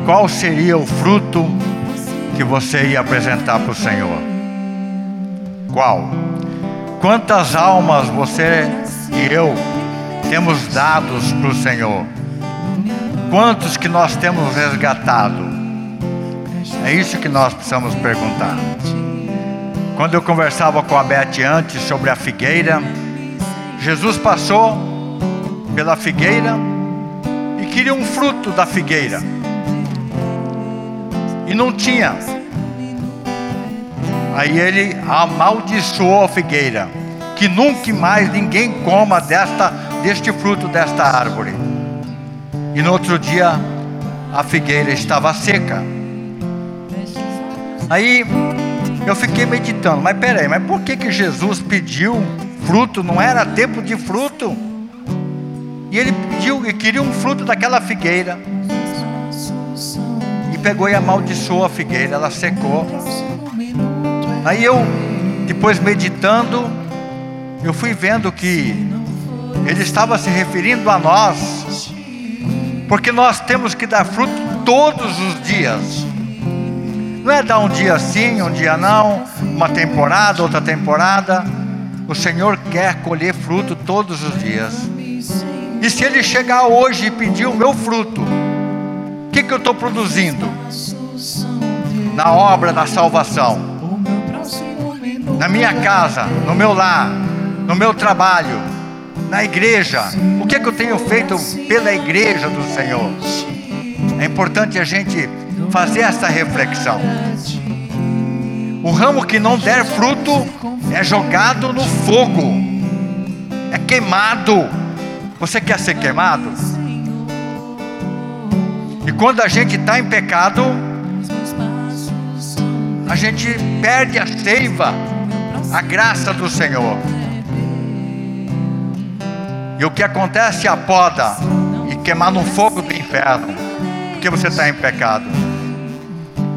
qual seria o fruto que você ia apresentar para o Senhor? Qual? Quantas almas você e eu temos dados para o Senhor? Quantos que nós temos resgatado? É isso que nós precisamos perguntar. Quando eu conversava com a Beth antes sobre a figueira, Jesus passou pela figueira queria um fruto da figueira. E não tinha. Aí ele amaldiçoou a figueira, que nunca mais ninguém coma desta deste fruto desta árvore. E no outro dia a figueira estava seca. Aí eu fiquei meditando, mas peraí, mas por que que Jesus pediu fruto? Não era tempo de fruto. E ele e queria um fruto daquela figueira. E pegou e amaldiçoou a figueira, ela secou. Aí eu, depois meditando, eu fui vendo que ele estava se referindo a nós, porque nós temos que dar fruto todos os dias. Não é dar um dia sim, um dia não, uma temporada, outra temporada. O Senhor quer colher fruto todos os dias. E se Ele chegar hoje e pedir o meu fruto, o que, que eu estou produzindo? Na obra da salvação, na minha casa, no meu lar, no meu trabalho, na igreja. O que, que eu tenho feito pela igreja do Senhor? É importante a gente fazer essa reflexão. O ramo que não der fruto é jogado no fogo, é queimado. Você quer ser queimado? E quando a gente está em pecado, a gente perde a seiva, a graça do Senhor. E o que acontece é a poda e queimar no fogo do inferno, porque você está em pecado.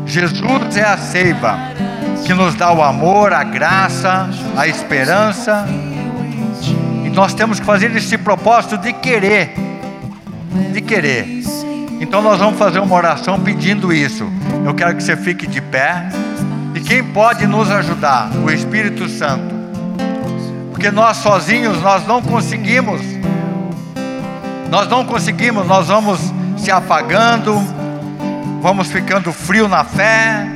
Jesus é a seiva que nos dá o amor, a graça, a esperança. Nós temos que fazer esse propósito de querer, de querer. Então nós vamos fazer uma oração pedindo isso. Eu quero que você fique de pé. E quem pode nos ajudar? O Espírito Santo. Porque nós sozinhos nós não conseguimos. Nós não conseguimos, nós vamos se apagando, vamos ficando frio na fé,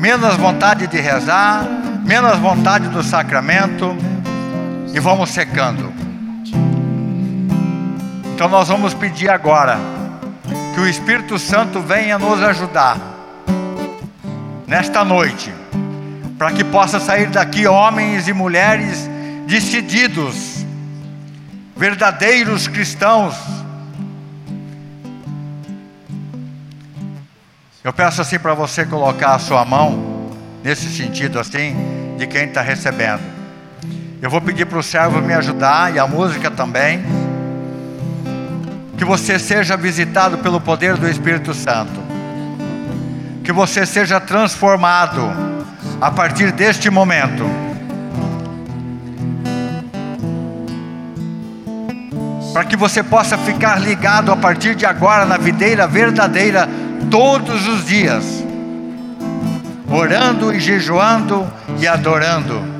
menos vontade de rezar, menos vontade do sacramento e vamos secando. Então nós vamos pedir agora que o Espírito Santo venha nos ajudar nesta noite, para que possa sair daqui homens e mulheres decididos, verdadeiros cristãos. Eu peço assim para você colocar a sua mão nesse sentido assim de quem está recebendo. Eu vou pedir para o servo me ajudar e a música também. Que você seja visitado pelo poder do Espírito Santo. Que você seja transformado a partir deste momento. Para que você possa ficar ligado a partir de agora na videira verdadeira todos os dias, orando e jejuando e adorando.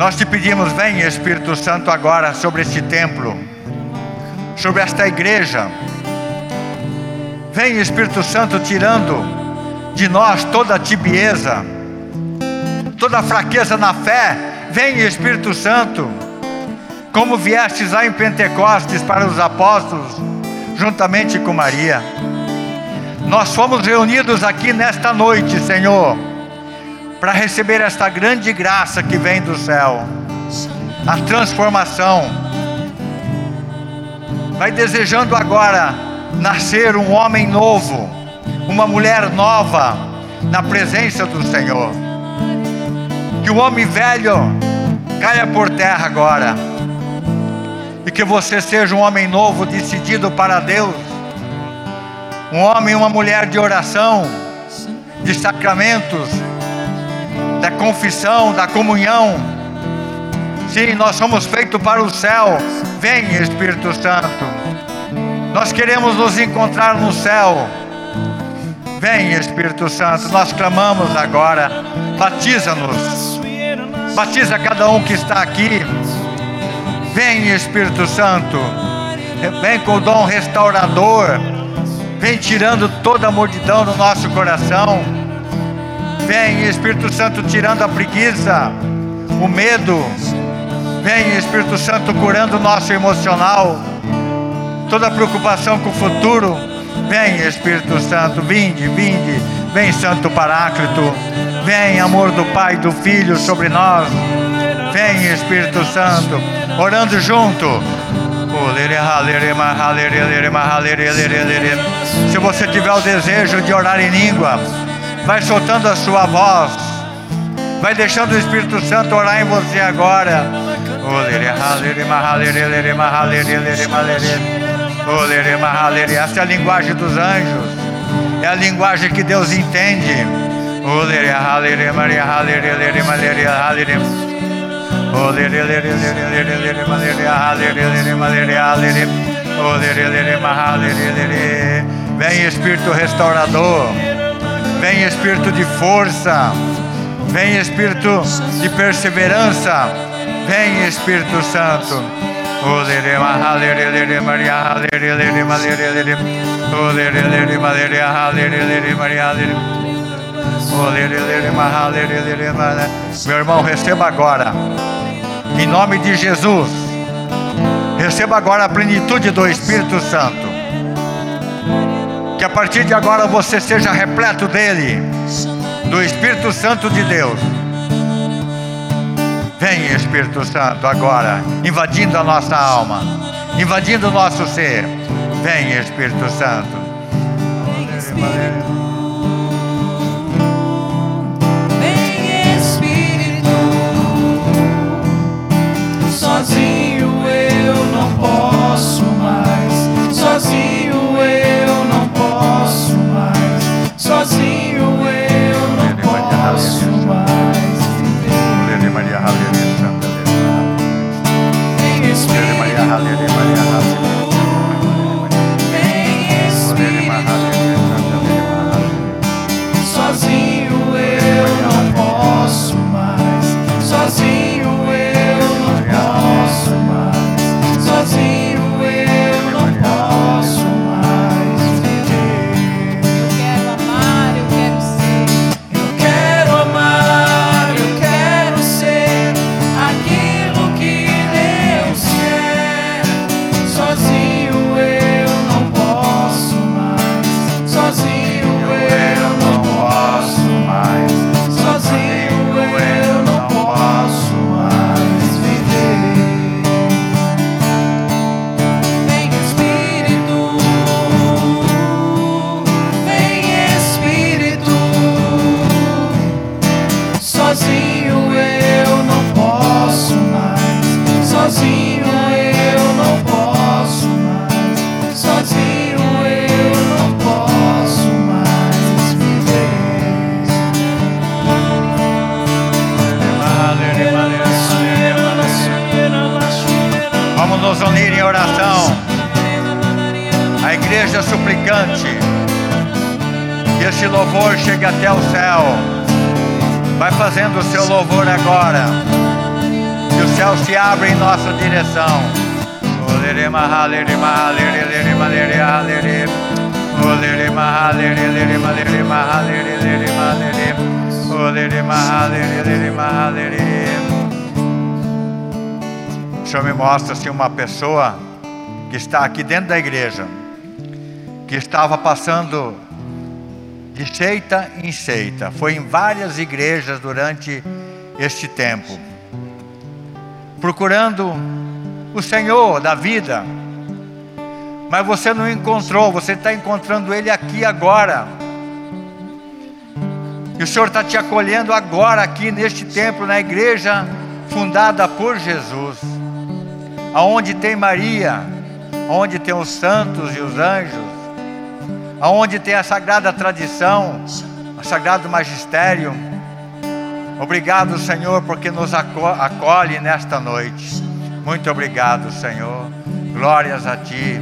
Nós te pedimos, vem Espírito Santo agora sobre este templo, sobre esta igreja. Vem Espírito Santo tirando de nós toda a tibieza, toda a fraqueza na fé. Vem Espírito Santo, como viestes lá em Pentecostes para os apóstolos, juntamente com Maria. Nós fomos reunidos aqui nesta noite, Senhor, para receber esta grande graça que vem do céu, a transformação. Vai desejando agora nascer um homem novo, uma mulher nova, na presença do Senhor. Que o homem velho caia por terra agora. E que você seja um homem novo, decidido para Deus. Um homem e uma mulher de oração, de sacramentos, da confissão, da comunhão. Sim, nós somos feitos para o céu. Vem, Espírito Santo. Nós queremos nos encontrar no céu. Vem, Espírito Santo. Nós clamamos agora. Batiza-nos. Batiza cada um que está aqui. Vem, Espírito Santo. Vem com o dom restaurador. Vem tirando toda a mordidão do nosso coração. Vem, Espírito Santo, tirando a preguiça, o medo. Vem, Espírito Santo, curando o nosso emocional, toda preocupação com o futuro. Vem, Espírito Santo, vinde, vinde. Vem, Santo Paráclito. Vem, amor do Pai e do Filho sobre nós. Vem, Espírito Santo, orando junto. Se você tiver o desejo de orar em língua, vai soltando a sua voz, vai deixando o Espírito Santo orar em você agora. Essa é a linguagem dos anjos, é a linguagem que Deus entende. Vem Espírito restaurador, vem Espírito de força, vem Espírito de perseverança, vem Espírito Santo. Meu irmão, receba agora, em nome de Jesus, receba agora a plenitude do Espírito Santo. Que a partir de agora você seja repleto dele, do Espírito Santo de Deus. Vem, Espírito Santo, agora, invadindo a nossa alma, invadindo o nosso ser. Vem, Espírito Santo. Vem louvor chegue até o céu. Vai fazendo o seu louvor agora. Que o céu se abra em nossa direção. O Senhor me mostra assim uma pessoa que está aqui dentro da igreja, que estava passando de seita em seita, foi em várias igrejas durante este tempo, procurando o Senhor da vida, mas você não encontrou, você está encontrando Ele aqui agora. E o Senhor está te acolhendo agora aqui neste templo, na igreja fundada por Jesus, aonde tem Maria, aonde tem os santos e os anjos, aonde tem a sagrada tradição, o sagrado magistério. Obrigado, Senhor, porque nos acolhe nesta noite. Muito obrigado, Senhor. Glórias a Ti.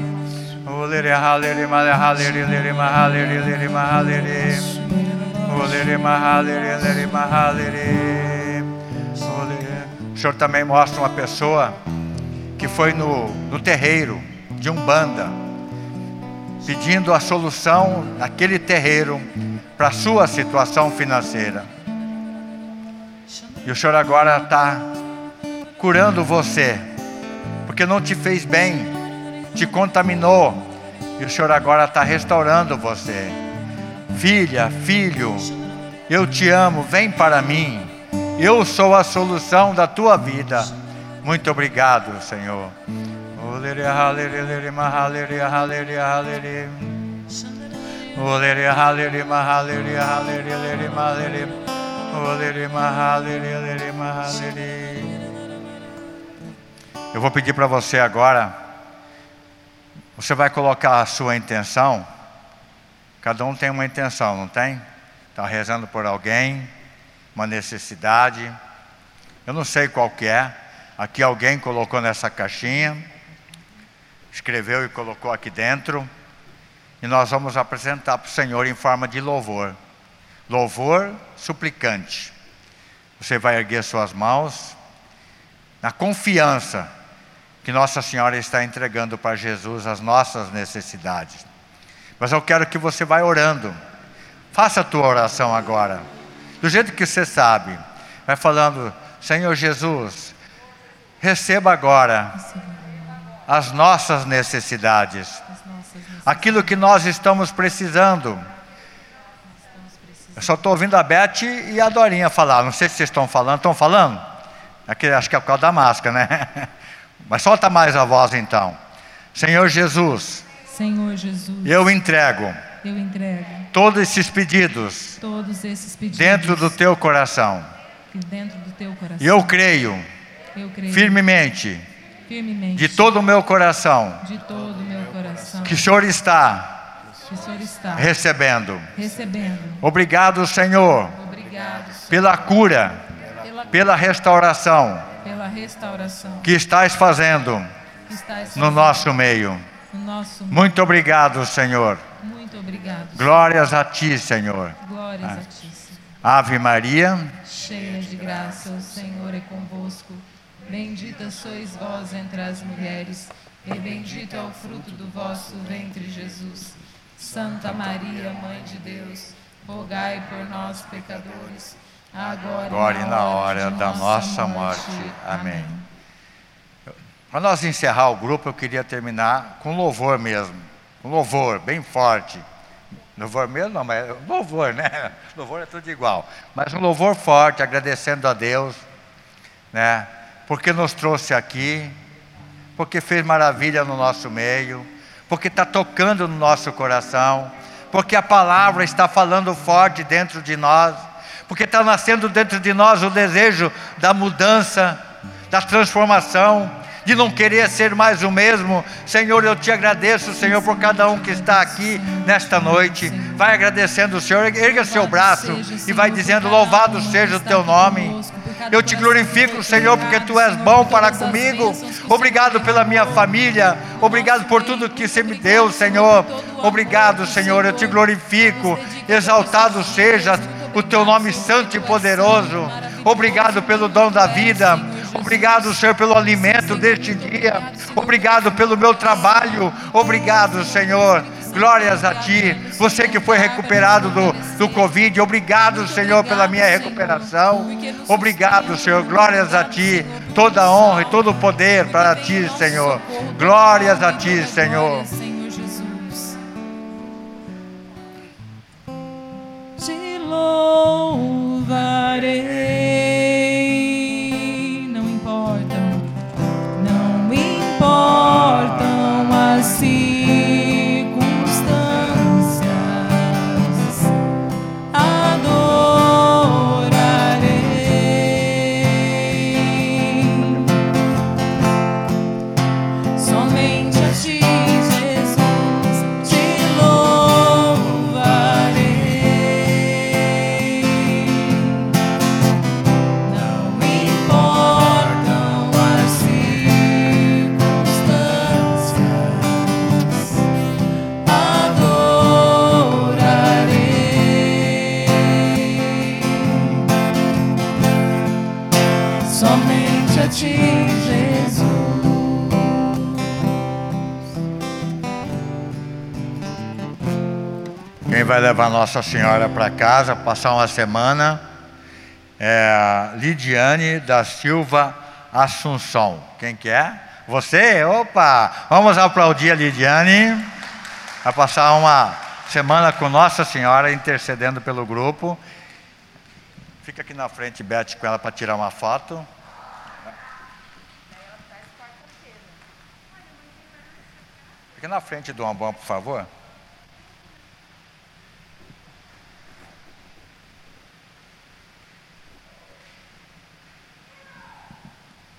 O Senhor também mostra uma pessoa que foi no, no terreiro de Umbanda, pedindo a solução naquele terreiro para a sua situação financeira. E o Senhor agora está curando você, porque não te fez bem, te contaminou, e o Senhor agora está restaurando você. Filha, filho, eu te amo, vem para mim, eu sou a solução da tua vida. Muito obrigado, Senhor. Eu vou pedir para você agora, você vai colocar a sua intenção. Cada um tem uma intenção, não tem? Está rezando por alguém, uma necessidade. Eu não sei qual que é. Aqui alguém colocou nessa caixinha, escreveu e colocou aqui dentro. E nós vamos apresentar para o Senhor em forma de louvor. Louvor suplicante. Você vai erguer suas mãos na confiança que Nossa Senhora está entregando para Jesus as nossas necessidades. Mas eu quero que você vá orando. Faça a tua oração agora. Do jeito que você sabe. Vai falando, Senhor Jesus, receba agora as nossas necessidades aquilo que nós estamos precisando. Eu só estou ouvindo a Beth e a Dorinha falar. Não sei se vocês estão falando. Estão falando? Aqui, acho que é por causa da máscara, né? Mas solta mais a voz então. Senhor Jesus. Senhor Jesus. Eu entrego. Eu entrego. Todos esses pedidos. Todos esses pedidos. Dentro do teu coração. Dentro do teu coração. E eu creio. Eu creio. Firmemente. Firmemente. De todo o meu coração. O meu coração. Que o Senhor está. O Senhor está recebendo. Recebendo. Obrigado, Senhor. Obrigado. Senhor. Pela cura. Pela, pela restauração. Pela restauração. Que estás fazendo. Que estás fazendo no nosso meio. No nosso meio. Muito obrigado, Senhor. Muito obrigado. Glórias a ti, Senhor. Glórias a ti, Senhor. Ave Maria. Cheia de graça, o Senhor é convosco. Bendita sois vós entre as mulheres, e bendito é o fruto do vosso ventre, Jesus. Santa Maria, Mãe de Deus, rogai por nós, pecadores, agora, agora e na hora, da nossa morte. morte. Amém. Para nós encerrar o grupo, eu queria terminar com louvor mesmo. Um louvor bem forte. Louvor mesmo, não, mas louvor, né? Louvor é tudo igual. Mas um louvor forte, agradecendo a Deus, né? Porque nos trouxe aqui, porque fez maravilha no nosso meio, porque está tocando no nosso coração, porque a palavra está falando forte dentro de nós, porque está nascendo dentro de nós o desejo da mudança, da transformação, de não querer ser mais o mesmo. Senhor, eu te agradeço, Senhor, por cada um que está aqui nesta noite. Vai agradecendo o Senhor, erga seu braço e vai dizendo: Louvado seja o teu nome. Eu te glorifico, Senhor, porque tu és bom para comigo. Obrigado pela minha família. Obrigado por tudo que você me deu, Senhor. Obrigado, Senhor. Eu te glorifico. Exaltado seja o teu nome santo e poderoso. Obrigado pelo dom da vida. Obrigado, Senhor, pelo alimento deste dia. Obrigado pelo meu trabalho. Obrigado, Senhor. Glórias a Ti. Você que foi recuperado do, do Covid, obrigado, Senhor, pela minha recuperação. Obrigado, Senhor. Glórias a Ti. Toda honra e todo poder para Ti, Senhor. Glórias a Ti, Senhor. Te louvarei. Vai levar Nossa Senhora para casa, passar uma semana, é Lidiane da Silva Assunção. Quem que é? Você? Opa! Vamos aplaudir a Lidiane. Vai passar uma semana com Nossa Senhora, intercedendo pelo grupo. Fica aqui na frente, Beth, com ela para tirar uma foto. Fica na frente do Ambão, por favor.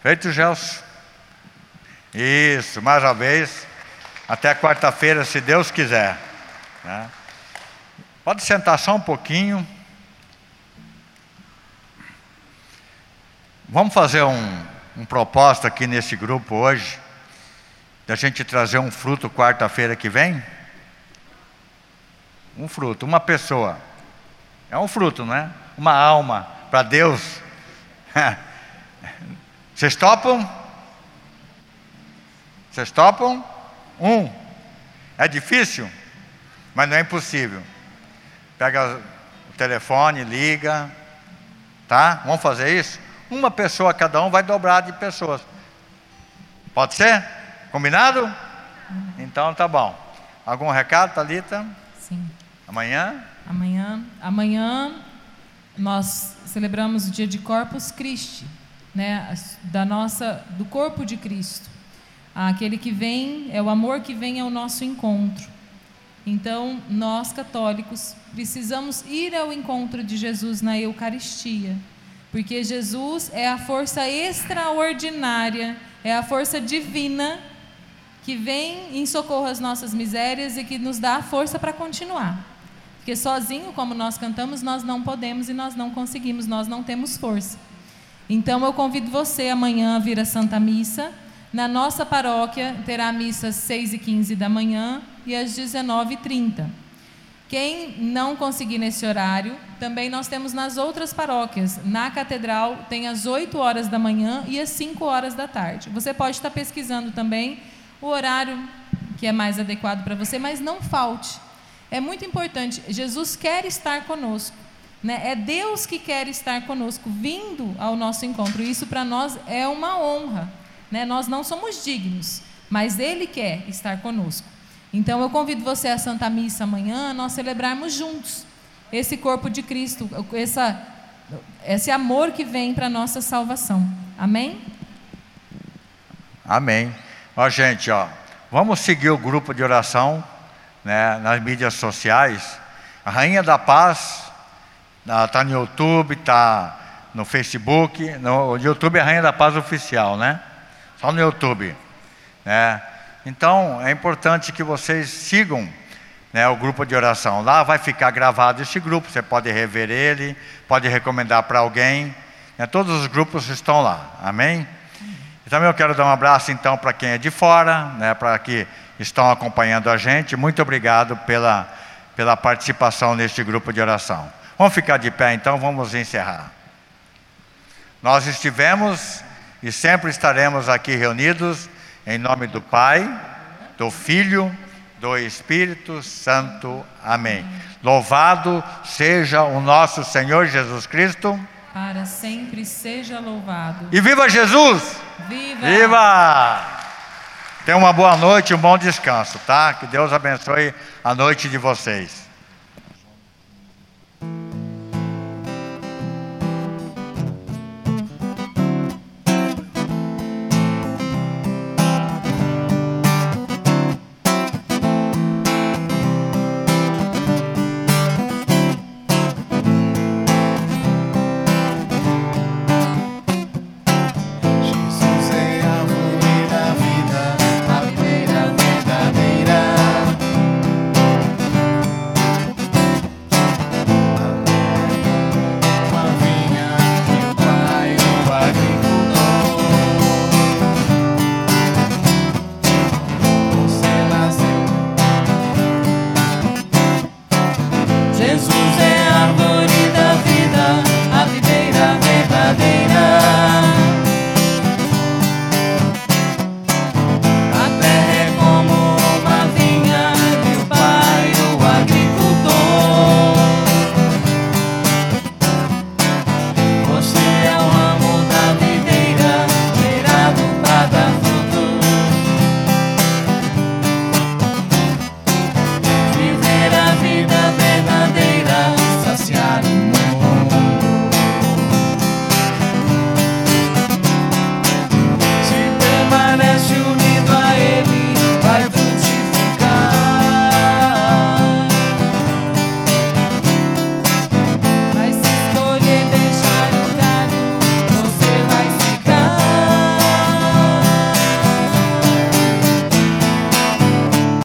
Feito, Gelson? Isso, mais uma vez. Até quarta-feira, se Deus quiser. né? Pode sentar só um pouquinho. Vamos fazer um, um propósito aqui nesse grupo hoje, da gente trazer um fruto quarta-feira que vem? Um fruto, uma pessoa. É um fruto, não é? Uma alma para Deus. Vocês topam? Vocês topam? Um. É difícil, mas não é impossível. Pega o telefone, liga, tá? Vamos fazer isso? Uma pessoa cada um vai dobrar de pessoas. Pode ser? Combinado? Então tá bom. Algum recado, Thalita? Sim. Amanhã? Amanhã, amanhã nós celebramos o dia de Corpus Christi, né, da nossa do corpo de Cristo. Aquele que vem é o amor que vem ao nosso encontro. Então, nós católicos precisamos ir ao encontro de Jesus na Eucaristia, porque Jesus é a força extraordinária, é a força divina que vem em socorro às nossas misérias e que nos dá a força para continuar. Porque sozinho, como nós cantamos, nós não podemos e nós não conseguimos, nós não temos força. Então eu convido você amanhã a vir à Santa Missa. Na nossa paróquia terá missa às 6 e 15 da manhã e às 19h30. Quem não conseguir nesse horário, também nós temos nas outras paróquias. Na Catedral tem às 8 horas da manhã e às 5 horas da tarde. Você pode estar pesquisando também o horário que é mais adequado para você, mas não falte. É muito importante. Jesus quer estar conosco. Né? É Deus que quer estar conosco, vindo ao nosso encontro. Isso para nós é uma honra. Né? Nós não somos dignos, mas Ele quer estar conosco. Então eu convido você à Santa Missa amanhã, nós celebrarmos juntos esse corpo de Cristo, essa, esse amor que vem para a nossa salvação. Amém? Amém. Ó, gente, ó, vamos seguir o grupo de oração né, nas mídias sociais. A Rainha da Paz está no YouTube, está no Facebook. No YouTube é Rainha da Paz Oficial, né? Só no YouTube. Né? Então, é importante que vocês sigam né, o grupo de oração. Lá vai ficar gravado esse grupo, você pode rever ele, pode recomendar para alguém. Né, todos os grupos estão lá, amém? E também eu quero dar um abraço então para quem é de fora, né, para que estão acompanhando a gente. Muito obrigado pela, pela participação neste grupo de oração. Vamos ficar de pé então, vamos encerrar. Nós estivemos e sempre estaremos aqui reunidos em nome do Pai, do Filho, do Espírito Santo. Amém. Louvado seja o nosso Senhor Jesus Cristo. Para sempre seja louvado. E viva Jesus! Viva! Viva! Tenha uma boa noite um bom descanso, tá? Que Deus abençoe a noite de vocês.